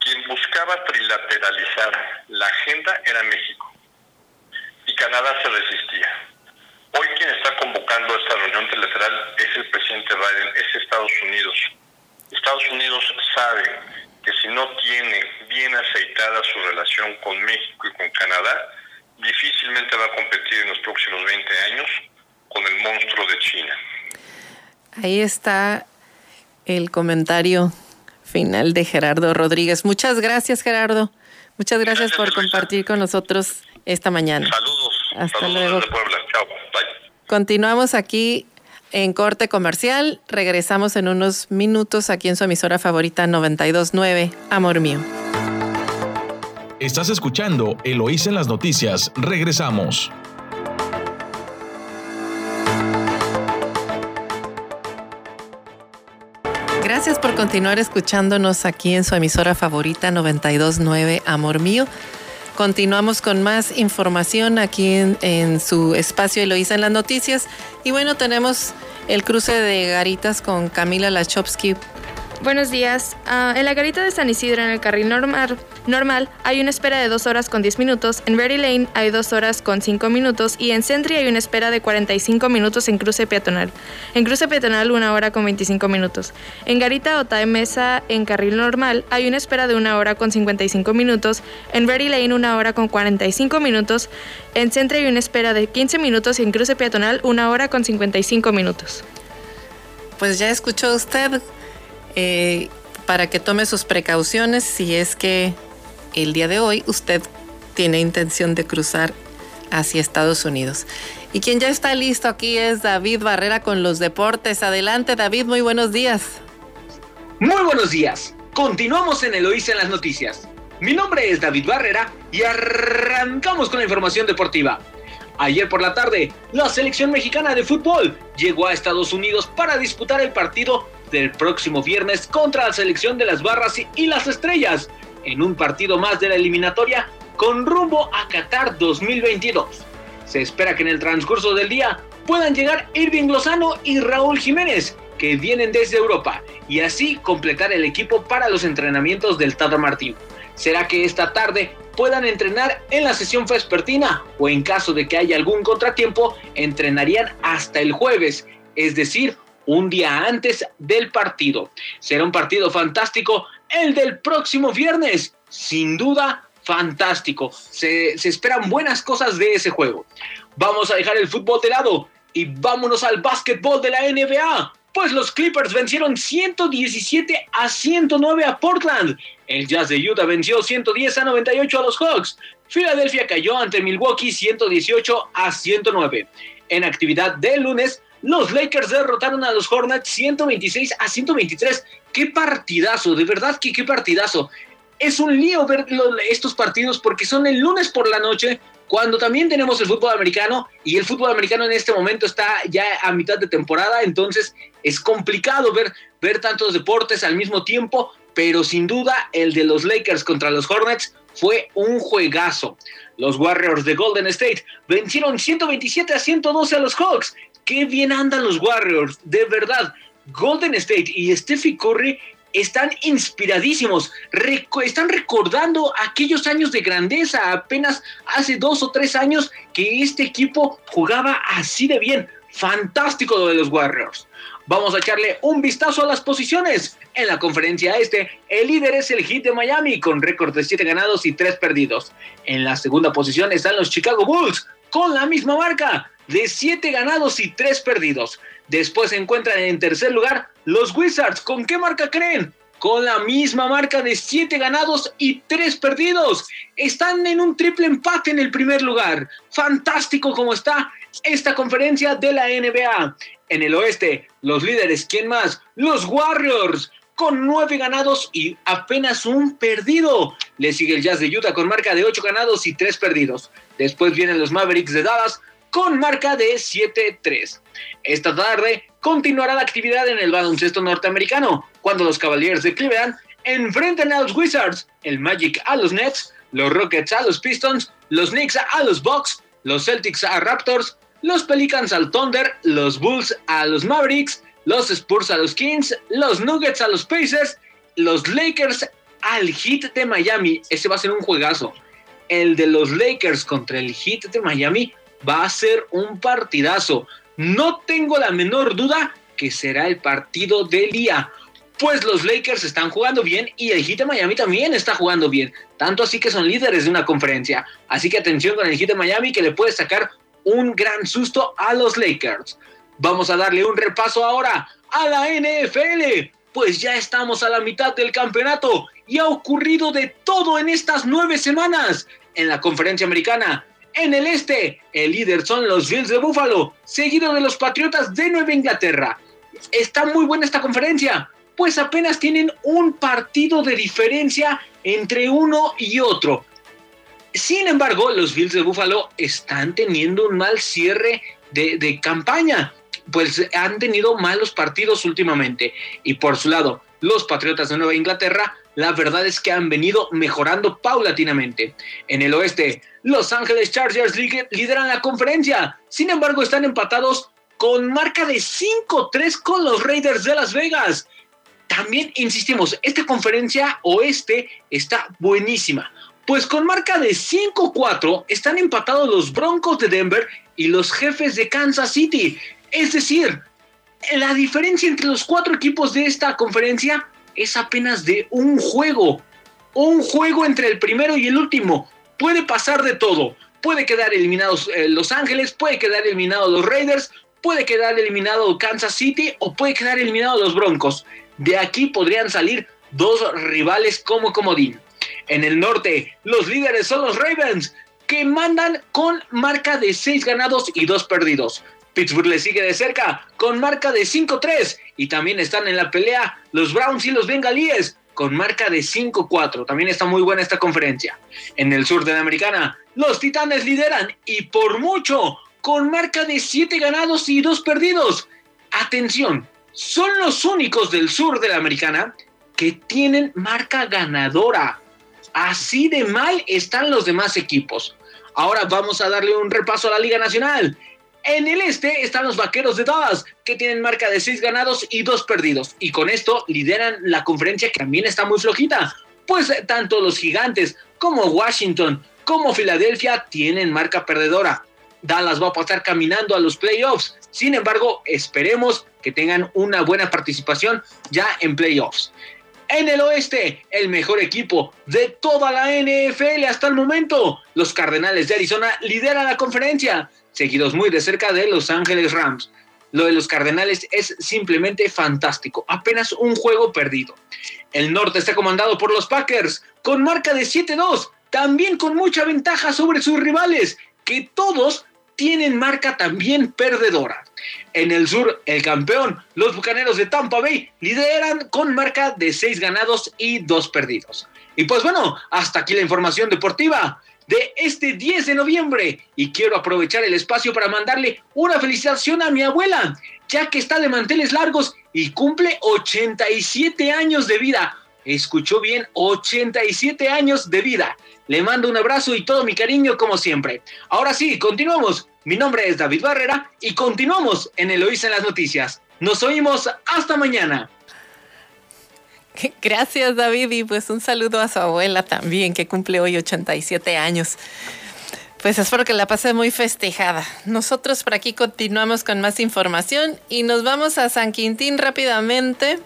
quien buscaba trilateralizar la agenda era México y Canadá se resistía. Hoy quien está convocando esta reunión trilateral es el presidente Biden, es Estados Unidos. Estados Unidos sabe que si no tiene bien aceitada su relación con México y con Canadá, difícilmente va a competir en los próximos 20 años con el monstruo de China. Ahí está el comentario final de Gerardo Rodríguez. Muchas gracias, Gerardo. Muchas gracias, por compartir con nosotros esta mañana. Saludos. Hasta luego. Continuamos aquí en corte comercial. Regresamos en unos minutos aquí en su emisora favorita 929, Amor Mío. Estás escuchando Eloís en las noticias. Regresamos. Gracias por continuar escuchándonos aquí en su emisora favorita 929 Amor Mío. Continuamos con más información aquí en, su espacio Eloísa en las noticias. Y bueno, tenemos el cruce de garitas con Camila Lachowski Buenos días. Ah, en la garita de San Isidro, en el carril normal, normal, hay una espera de 2 horas con 10 minutos. En Berry Lane hay 2 horas con 5 minutos. Y en Sentry hay una espera de 45 minutos en cruce peatonal. En cruce peatonal, una hora con 25 minutos. En Garita Otae Mesa, en carril normal, hay una espera de 1 hora con 55 minutos. En Berry Lane, una hora con 45 minutos. En Sentry hay una espera de 15 minutos. Y en cruce peatonal, una hora con 55 minutos. Pues ya escuchó usted eh, para que tome sus precauciones si es que el día de hoy usted tiene intención de cruzar hacia Estados Unidos. Y quien ya está listo aquí es David Barrera con los deportes. Adelante David, muy buenos días. Muy buenos días. Continuamos en Eloísa en las noticias. Mi nombre es David Barrera y arrancamos con la información deportiva. Ayer por la tarde, la selección mexicana de fútbol llegó a Estados Unidos para disputar el partido del próximo viernes contra la selección de las Barras y las Estrellas, en un partido más de la eliminatoria con rumbo a Qatar 2022. Se espera que en el transcurso del día puedan llegar Irving Lozano y Raúl Jiménez, que vienen desde Europa, y así completar el equipo para los entrenamientos del Tata Martín. ¿Será que esta tarde puedan entrenar en la sesión vespertina o en caso de que haya algún contratiempo, entrenarían hasta el jueves, es decir, un día antes del partido. Será un partido fantástico el del próximo viernes, sin duda fantástico. Se, se, esperan buenas cosas de ese juego. Vamos a dejar el fútbol de lado y vámonos al básquetbol de la NBA. Pues los Clippers vencieron 117 a 109 a Portland. El Jazz de Utah venció 110 a 98 a los Hawks. Filadelfia cayó ante Milwaukee 118 a 109. En actividad del lunes, los Lakers derrotaron a los Hornets 126 a 123. ¡Qué partidazo! De verdad que qué partidazo. Es un lío ver estos partidos porque son el lunes por la noche, cuando también tenemos el fútbol americano y el fútbol americano en este momento está ya a mitad de temporada, entonces es complicado ver, ver tantos deportes al mismo tiempo, pero sin duda el de los Lakers contra los Hornets fue un juegazo. Los Warriors de Golden State vencieron 127 a 112 a los Hawks qué bien andan los Warriors, de verdad. Golden State y Stephen Curry están inspiradísimos, están recordando aquellos años de grandeza, apenas hace dos o tres años que este equipo jugaba así de bien. Fantástico lo de los Warriors. Vamos a echarle un vistazo a las posiciones. En la conferencia este, el líder es el Heat de Miami con récord de 7 ganados y 3 perdidos. En la segunda posición están los Chicago Bulls con la misma marca de 7 ganados y 3 perdidos. Después se encuentran en tercer lugar los Wizards. ¿Con qué marca creen? Con la misma marca de 7 ganados y 3 perdidos. Están en un triple empate en el primer lugar. Fantástico como está esta conferencia de la NBA. En el oeste, los líderes, ¿quién más? Los Warriors con 9 ganados y apenas un perdido. Le sigue el Jazz de Utah con marca de 8 ganados y 3 perdidos. Después vienen los Mavericks de Dallas con marca de 7-3. Esta tarde continuará la actividad en el baloncesto norteamericano, cuando los Cavaliers de Cleveland enfrenten a los Wizards, el Magic a los Nets, los Rockets a los Pistons, los Knicks a los Bucks, los Celtics a Raptors, los Pelicans al Thunder, los Bulls a los Mavericks, los Spurs a los Kings, los Nuggets a los Pacers, los Lakers al Heat de Miami. Ese va a ser un juegazo. El de los Lakers contra el Heat de Miami va a ser un partidazo. No tengo la menor duda que será el partido del día. Pues los Lakers están jugando bien y el Heat de Miami también está jugando bien. Tanto así que son líderes de una conferencia. Así que atención con el Heat de Miami que le puede sacar un gran susto a los Lakers. Vamos a darle un repaso ahora a la NFL. Pues ya estamos a la mitad del campeonato y ha ocurrido de todo en estas nueve semanas. En la conferencia americana, en el este, el líder son los Bills de Buffalo, seguido de los Patriotas de Nueva Inglaterra. Está muy buena esta conferencia, pues apenas tienen un partido de diferencia entre uno y otro. Sin embargo, los Bills de Buffalo están teniendo un mal cierre de, campaña, pues han tenido malos partidos últimamente. Y por su lado, los Patriotas de Nueva Inglaterra, la verdad es que han venido mejorando paulatinamente. En el oeste, los Ángeles Chargers lideran la conferencia. Sin embargo, están empatados con marca de 5-3 con los Raiders de Las Vegas. También insistimos, esta conferencia oeste está buenísima. Pues con marca de 5-4 están empatados los Broncos de Denver y los jefes de Kansas City. Es decir, la diferencia entre los cuatro equipos de esta conferencia es apenas de un juego. Un juego entre el primero y el último puede pasar de todo. Puede quedar eliminados eh, Los Ángeles, puede quedar eliminados los Raiders, puede quedar eliminado Kansas City o puede quedar eliminado los Broncos. De aquí podrían salir dos rivales como comodín. En el norte, los líderes son los Ravens, que mandan con marca de 6 ganados y 2 perdidos. Pittsburgh le sigue de cerca con marca de 5-3 y también están en la pelea los Browns y los Bengalíes con marca de 5-4. También está muy buena esta conferencia. En el sur de la americana, los Titanes lideran y por mucho, con marca de 7 ganados y 2 perdidos. Atención, son los únicos del sur de la americana que tienen marca ganadora. Así de mal están los demás equipos. Ahora vamos a darle un repaso a la Liga Nacional. En el este están los Vaqueros de Dallas, que tienen marca de 6 ganados y 2 perdidos. Y con esto lideran la conferencia que también está muy flojita. Pues tanto los Gigantes como Washington como Filadelfia tienen marca perdedora. Dallas va a pasar caminando a los playoffs. Sin embargo, esperemos que tengan una buena participación ya en playoffs. En el oeste, el mejor equipo de toda la NFL hasta el momento. Los Cardenales de Arizona lideran la conferencia seguidos muy de cerca de Los Ángeles Rams. Lo de los Cardenales es simplemente fantástico, apenas un juego perdido. El norte está comandado por los Packers, con marca de 7-2, también con mucha ventaja sobre sus rivales, que todos tienen marca también perdedora. En el sur, el campeón, los Bucaneros de Tampa Bay, lideran con marca de 6 ganados y 2 perdidos. Y pues bueno, hasta aquí la información deportiva de este 10 de noviembre y quiero aprovechar el espacio para mandarle una felicitación a mi abuela, ya que está de manteles largos y cumple 87 años de vida. Escuchó bien, 87 años de vida. Le mando un abrazo y todo mi cariño como siempre. Ahora sí, continuamos. Mi nombre es David Barrera y continuamos en Eloísa en las noticias. Nos oímos hasta mañana. *laughs* Gracias David y pues un saludo a su abuela también que cumple hoy 87 años. Pues espero que la pase muy festejada. Nosotros por aquí continuamos con más información y nos vamos a San Quintín rápidamente.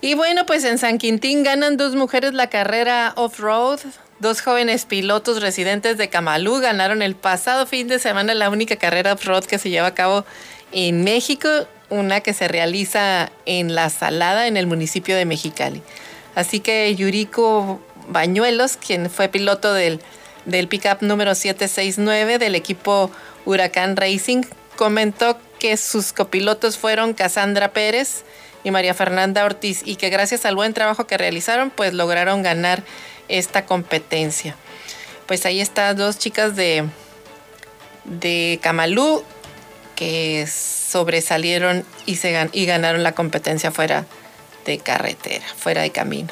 Y bueno, pues en San Quintín ganan dos mujeres la carrera off-road Dos jóvenes pilotos residentes de Camalú ganaron el pasado fin de semana la única carrera off-road que se lleva a cabo en México, una que se realiza en La Salada, en el municipio de Mexicali. Así que Yuriko Bañuelos, quien fue piloto del, del pickup número 769 del equipo Huracán Racing, comentó que sus copilotos fueron Cassandra Pérez y María Fernanda Ortiz y que gracias al buen trabajo que realizaron, pues lograron ganar esta competencia. Pues ahí están dos chicas de, de Camalú que sobresalieron y, se, y ganaron la competencia fuera de carretera, fuera de camino.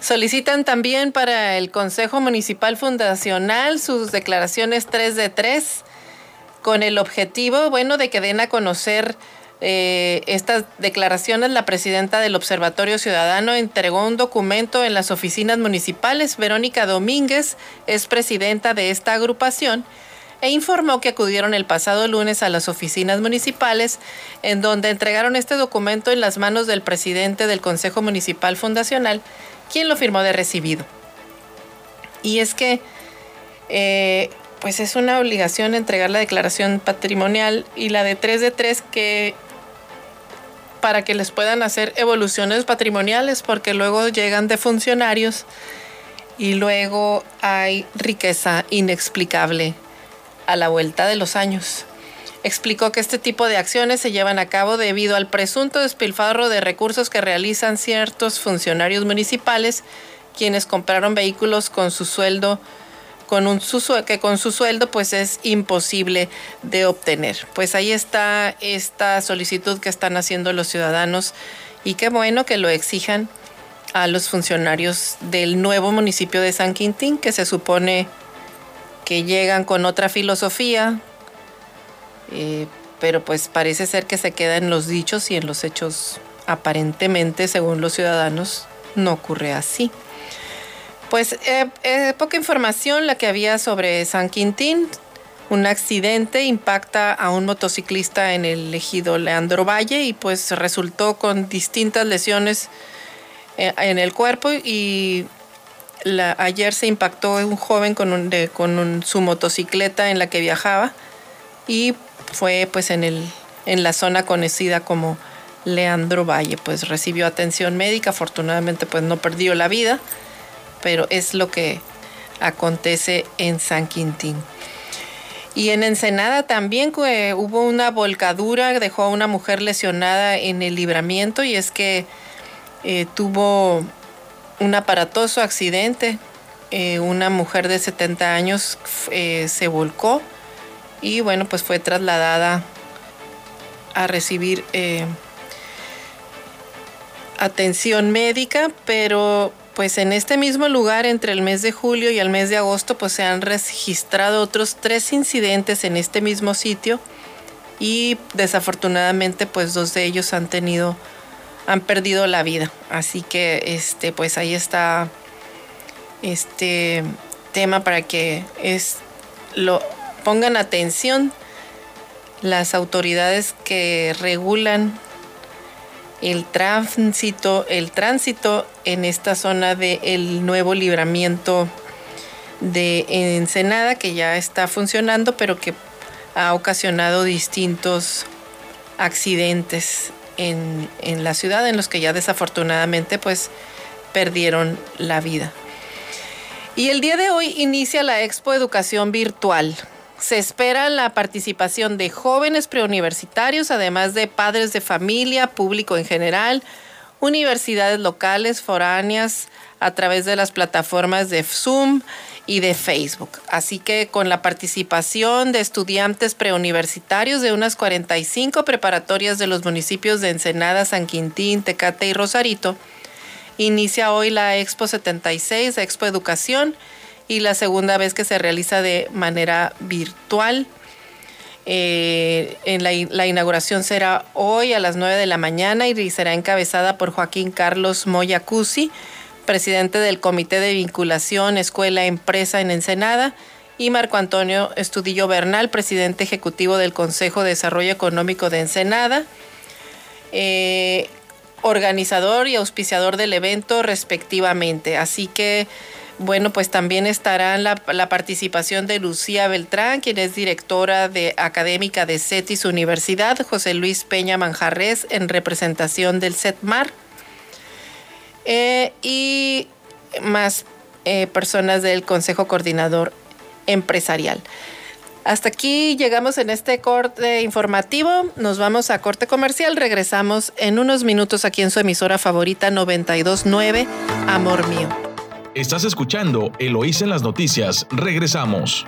Solicitan también para el Consejo Municipal Fundacional sus declaraciones 3 de 3 con el objetivo, bueno, de que den a conocer eh, estas declaraciones. La presidenta del Observatorio Ciudadano entregó un documento en las oficinas municipales. Verónica Domínguez es presidenta de esta agrupación e informó que acudieron el pasado lunes a las oficinas municipales en donde entregaron este documento en las manos del presidente del Consejo Municipal Fundacional, quien lo firmó de recibido. Y es que eh, pues es una obligación entregar la declaración patrimonial y la de 3 de 3 que para que les puedan hacer evoluciones patrimoniales porque luego llegan de funcionarios y luego hay riqueza inexplicable a la vuelta de los años. Explicó que este tipo de acciones se llevan a cabo debido al presunto despilfarro de recursos que realizan ciertos funcionarios municipales quienes compraron vehículos con su sueldo con un que con su sueldo pues es imposible de obtener. Pues ahí está esta solicitud que están haciendo los ciudadanos y qué bueno que lo exijan a los funcionarios del nuevo municipio de San Quintín que se supone que llegan con otra filosofía, eh, pero pues parece ser que se queda en los dichos y en los hechos aparentemente, según los ciudadanos, no ocurre así. Pues eh, eh, poca información la que había sobre San Quintín. Un accidente impacta a un motociclista en el ejido Leandro Valle y pues resultó con distintas lesiones en el cuerpo y ayer se impactó un joven con, su motocicleta en la que viajaba y fue pues en la zona conocida como Leandro Valle. Pues recibió atención médica, afortunadamente pues no perdió la vida pero es lo que acontece en San Quintín. Y en Ensenada también hubo una volcadura, dejó a una mujer lesionada en el libramiento y es que eh, tuvo un aparatoso accidente. Eh, una mujer de 70 años eh, se volcó y bueno, pues fue trasladada a recibir atención médica, pero pues en este mismo lugar, entre el mes de julio y el mes de agosto, pues se han registrado otros tres incidentes en este mismo sitio y desafortunadamente pues dos de ellos han tenido, han perdido la vida. Así que este, pues ahí está este tema para que es, lo pongan atención las autoridades que regulan el tránsito, el tránsito en esta zona del nuevo libramiento de Ensenada que ya está funcionando, pero que ha ocasionado distintos accidentes en, la ciudad en los que ya desafortunadamente pues perdieron la vida. Y el día de hoy inicia la Expo Educación Virtual, se espera la participación de jóvenes preuniversitarios, además de padres de familia, público en general, universidades locales, foráneas, a través de las plataformas de Zoom y de Facebook. Así que con la participación de estudiantes preuniversitarios de unas 45 preparatorias de los municipios de Ensenada, San Quintín, Tecate y Rosarito, inicia hoy la Expo 76, Expo Educación, y la segunda vez que se realiza de manera virtual. Eh, en la, inauguración será hoy a las 9 de la mañana y será encabezada por Joaquín Carlos Moyacusi, presidente del Comité de Vinculación Escuela Empresa en Ensenada, y Marco Antonio Estudillo Bernal, presidente ejecutivo del Consejo de Desarrollo Económico de Ensenada, eh, organizador y auspiciador del evento respectivamente. Así que Bueno, pues también estará la, la, participación de Lucía Beltrán, quien es directora de académica de CETIS Universidad, José Luis Peña Manjarres en representación del CETMAR eh, y más eh, personas del Consejo Coordinador Empresarial. Hasta aquí llegamos en este corte informativo. Nos vamos a corte comercial. Regresamos en unos minutos aquí en su emisora favorita 929, Amor Mío. Estás escuchando Eloís en las noticias. Regresamos.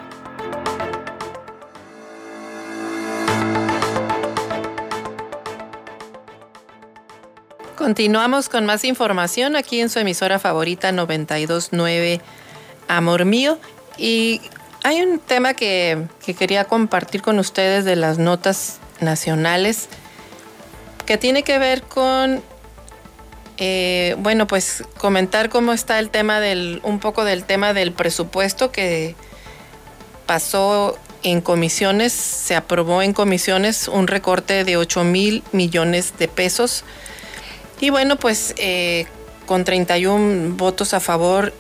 Continuamos con más información aquí en su emisora favorita 929 Amor Mío. Y hay un tema que, quería compartir con ustedes de las notas nacionales que tiene que ver con, eh, bueno, pues comentar cómo está el tema del, un poco del tema del presupuesto que pasó en comisiones, se aprobó en comisiones un recorte de 8 mil millones de pesos y bueno, pues eh, con 31 votos a favor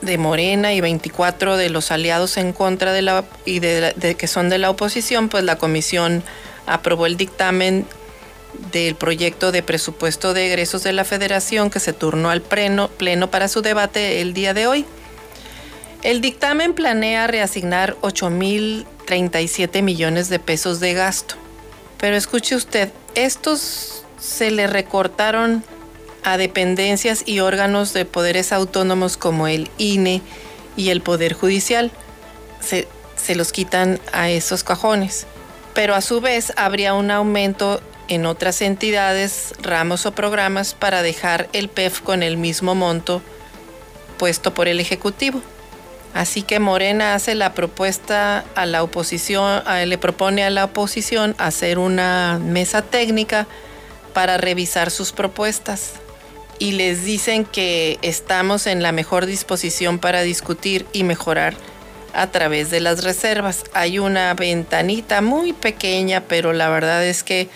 de Morena y 24 de los aliados en contra de la y de, que son de la oposición, pues la comisión aprobó el dictamen del proyecto de presupuesto de egresos de la Federación que se turnó al pleno, pleno para su debate el día de hoy. El dictamen planea reasignar 8.037 millones de pesos de gasto. Pero escuche usted, estos se le recortaron a dependencias y órganos de poderes autónomos como el INE y el Poder Judicial. Se, los quitan a esos cajones. Pero a su vez habría un aumento en otras entidades, ramos o programas para dejar el PEF con el mismo monto puesto por el Ejecutivo. Así que Morena hace la propuesta a la oposición, le propone a la oposición hacer una mesa técnica para revisar sus propuestas y les dicen que estamos en la mejor disposición para discutir y mejorar a través de las reservas. Hay una ventanita muy pequeña, pero la verdad es que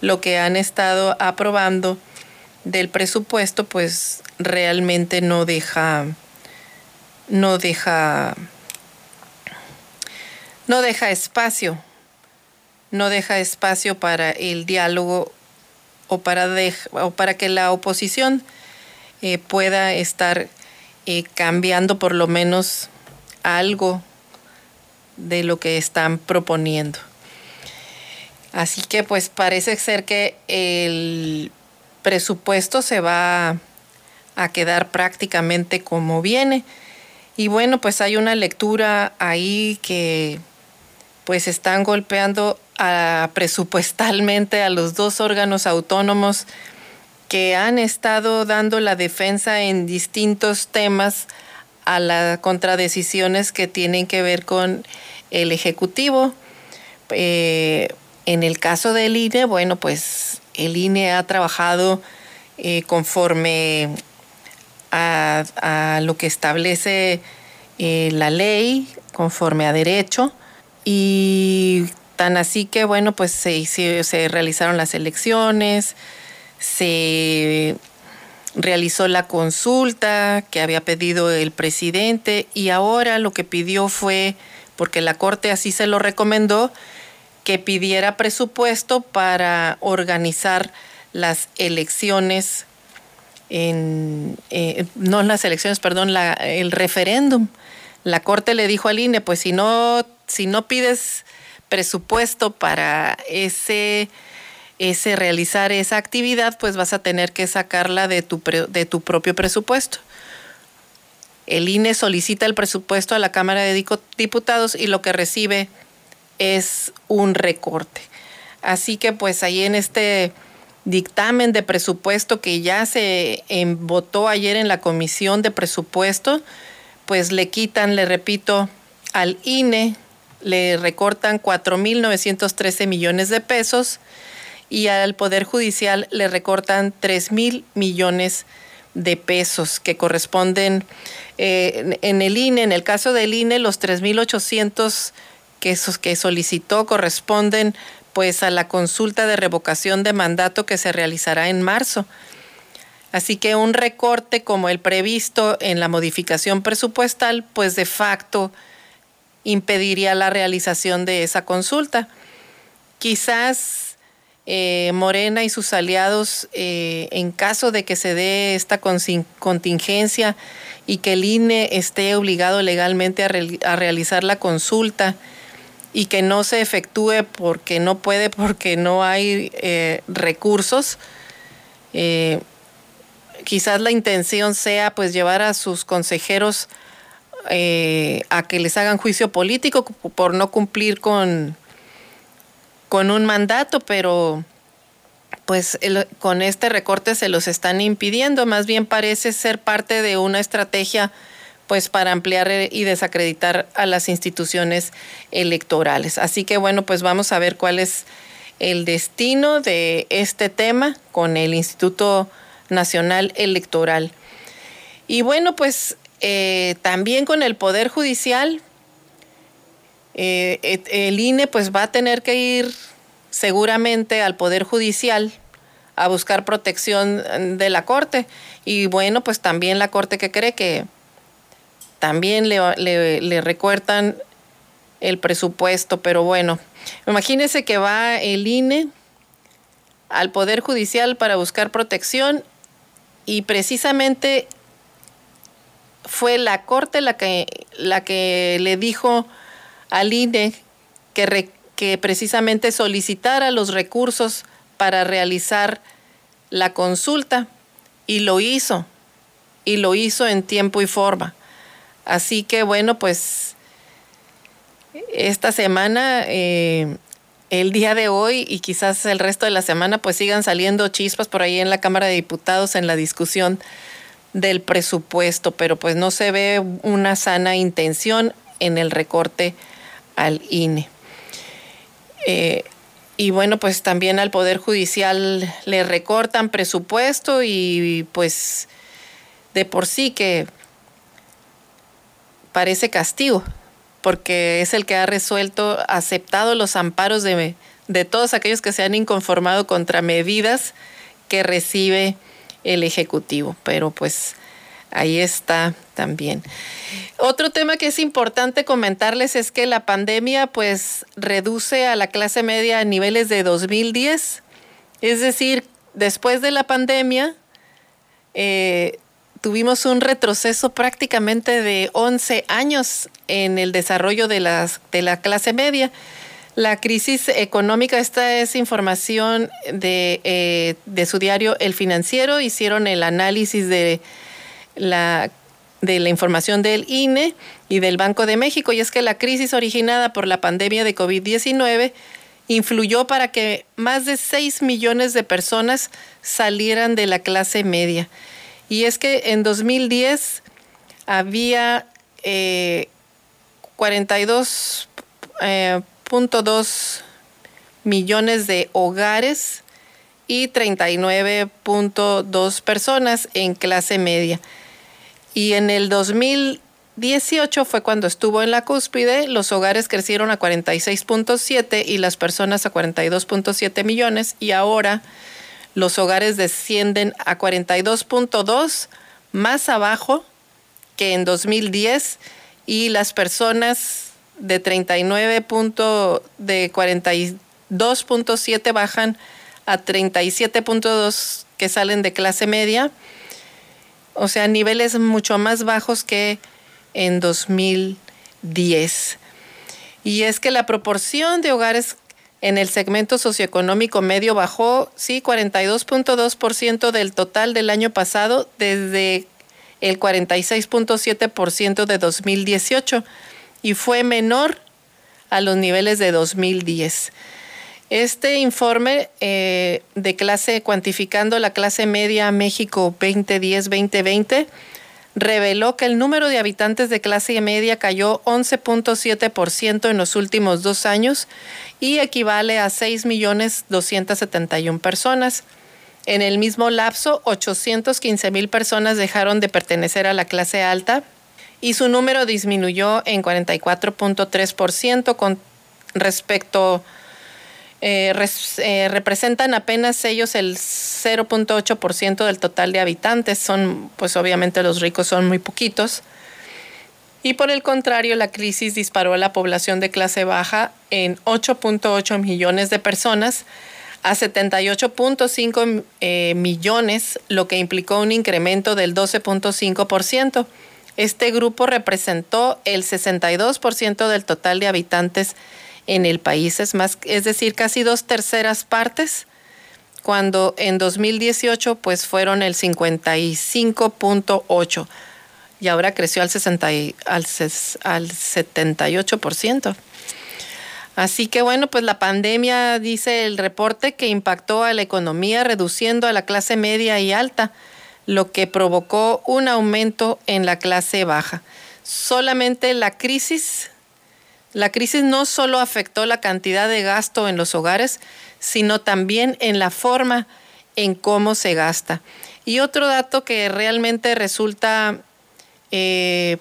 lo que han estado aprobando del presupuesto pues realmente no deja no deja no deja espacio no deja espacio para el diálogo o para, o para que la oposición eh, pueda estar eh, cambiando por lo menos algo de lo que están proponiendo. Así que pues parece ser que el presupuesto se va a quedar prácticamente como viene. Y bueno, pues hay una lectura ahí que pues están golpeando presupuestalmente a los dos órganos autónomos que han estado dando la defensa en distintos temas a las contradecisiones que tienen que ver con el Ejecutivo. Eh, en el caso del INE, bueno, pues el INE ha trabajado eh, conforme a, lo que establece eh, la ley, conforme a derecho, y Tan así que, bueno, pues se, se realizaron las elecciones, se realizó la consulta que había pedido el presidente y ahora lo que pidió fue, porque la Corte así se lo recomendó, que pidiera presupuesto para organizar las elecciones, en, eh, no las elecciones, perdón, el referéndum. La Corte le dijo al INE, pues si no, si no pides presupuesto para ese, ese realizar esa actividad, pues vas a tener que sacarla de tu, de tu propio presupuesto. El INE solicita el presupuesto a la Cámara de Diputados y lo que recibe es un recorte. Así que pues ahí en este dictamen de presupuesto que ya se votó ayer en la Comisión de Presupuesto, pues le quitan, le repito, al INE le recortan 4.913 millones de pesos y al Poder Judicial le recortan 3.000 millones de pesos que corresponden eh, en el INE. En el caso del INE, los 3.800 que, que solicitó corresponden pues a la consulta de revocación de mandato que se realizará en marzo. Así que un recorte como el previsto en la modificación presupuestal, pues de facto impediría la realización de esa consulta. Quizás eh, Morena y sus aliados, eh, en caso de que se dé esta contingencia y que el INE esté obligado legalmente a, realizar la consulta y que no se efectúe porque no puede, porque no hay eh, recursos, quizás la intención sea pues llevar a sus consejeros eh, a que les hagan juicio político por no cumplir con, con un mandato, pero pues con este recorte se los están impidiendo, más bien parece ser parte de una estrategia pues para ampliar y desacreditar a las instituciones electorales. Así que bueno, pues vamos a ver cuál es el destino de este tema con el Instituto Nacional Electoral. Y bueno, pues eh, también con el Poder Judicial, eh, el INE pues va a tener que ir seguramente al Poder Judicial a buscar protección de la Corte. Y bueno, pues también la Corte que cree que también le, le, le recuertan el presupuesto, pero bueno, imagínense que va el INE al Poder Judicial para buscar protección y precisamente fue la Corte la que, la que le dijo al INE que, que precisamente solicitara los recursos para realizar la consulta y lo hizo, y lo hizo en tiempo y forma. Así que bueno, pues esta semana eh, el día de hoy y quizás el resto de la semana pues sigan saliendo chispas por ahí en la Cámara de Diputados en la discusión del presupuesto, pero pues no se ve una sana intención en el recorte al INE. Eh, y bueno, pues también al Poder Judicial le recortan presupuesto y pues de por sí que parece castigo porque es el que ha resuelto, aceptado los amparos de, de todos aquellos que se han inconformado contra medidas que recibe el Ejecutivo. Pero pues ahí está también. Otro tema que es importante comentarles es que la pandemia pues reduce a la clase media a niveles de 2010. Es decir, después de la pandemia, eh, tuvimos un retroceso prácticamente de 11 años en el desarrollo de, de la clase media. La crisis económica, esta es información de, eh, de su diario El Financiero, hicieron el análisis de la, de la información del INE y del Banco de México, y es que la crisis originada por la pandemia de COVID-19 influyó para que más de 6 millones de personas salieran de la clase media. Y es que en 2010 había 42.2 eh, eh, millones de hogares y 39.2 personas en clase media. Y en el 2018 fue cuando estuvo en la cúspide, los hogares crecieron a 46.7 y las personas a 42.7 millones y ahora los hogares descienden a 42.2, más abajo que en 2010, y las personas de 39. de 42.7 bajan a 37.2 que salen de clase media, o sea, niveles mucho más bajos que en 2010. Y es que la proporción de hogares en el segmento socioeconómico medio bajó, sí, 42.2% del total del año pasado desde el 46.7% de 2018 y fue menor a los niveles de 2010. Este informe eh, de clase cuantificando la clase media México 2010-2020 reveló que el número de habitantes de clase media cayó 11.7% en los últimos dos años y equivale a 6.271.000 personas. En el mismo lapso, 815.000 personas dejaron de pertenecer a la clase alta y su número disminuyó en 44.3% con respecto eh, eh, representan apenas ellos el 0.8% del total de habitantes. Son, pues obviamente los ricos son muy poquitos. Y por el contrario, la crisis disparó a la población de clase baja en 8.8 millones de personas a 78.5 eh, millones, lo que implicó un incremento del 12.5%. Este grupo representó el 62% del total de habitantes en el país, es, decir, casi dos terceras partes, cuando en 2018 pues fueron el 55.8% y ahora creció al, 60 al, al 78%. Así que bueno, pues la pandemia, dice el reporte, que impactó a la economía reduciendo a la clase media y alta, lo que provocó un aumento en la clase baja. Solamente la crisis, la crisis no solo afectó la cantidad de gasto en los hogares, sino también en la forma en cómo se gasta. Y otro dato que realmente resulta eh,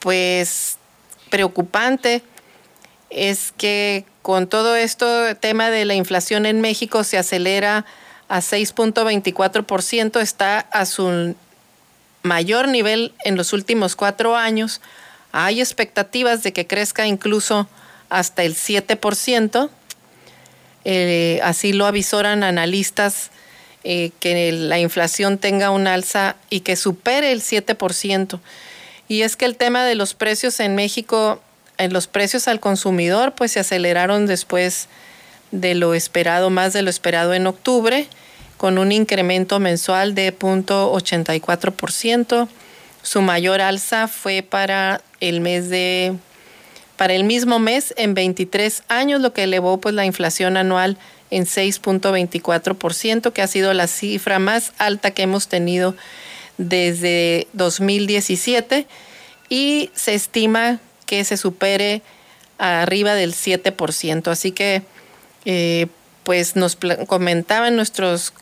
pues preocupante es que con todo esto, tema de la inflación en México se acelera a 6.24%, está a su mayor nivel en los últimos cuatro años. Hay expectativas de que crezca incluso hasta el 7%. Eh, así lo avisoran analistas eh, que la inflación tenga un alza y que supere el 7%. Y es que el tema de los precios en México, en los precios al consumidor, pues se aceleraron después de lo esperado, más de lo esperado en octubre, con un incremento mensual de 0.84%. Su mayor alza fue para el mes de para el mismo mes en 23 años, lo que elevó pues la inflación anual en 6.24%, que ha sido la cifra más alta que hemos tenido desde 2017 y se estima que se supere arriba del 7%. Así que, eh, pues nos comentaban nuestros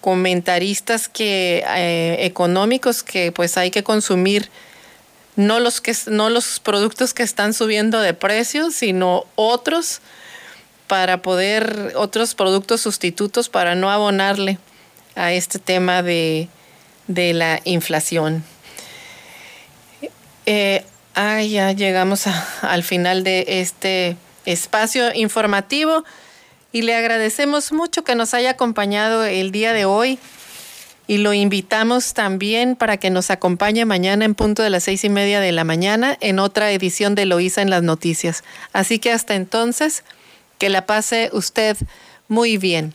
comentaristas que eh, económicos que pues hay que consumir no los que no los productos que están subiendo de precio, sino otros para poder, otros productos sustitutos para no abonarle a este tema de, la inflación. Eh, ya llegamos al final de este espacio informativo y le agradecemos mucho que nos haya acompañado el día de hoy y lo invitamos también para que nos acompañe mañana en punto de las seis y media de la mañana en otra edición de Loíza en las noticias. Así que hasta entonces, que la pase usted muy bien.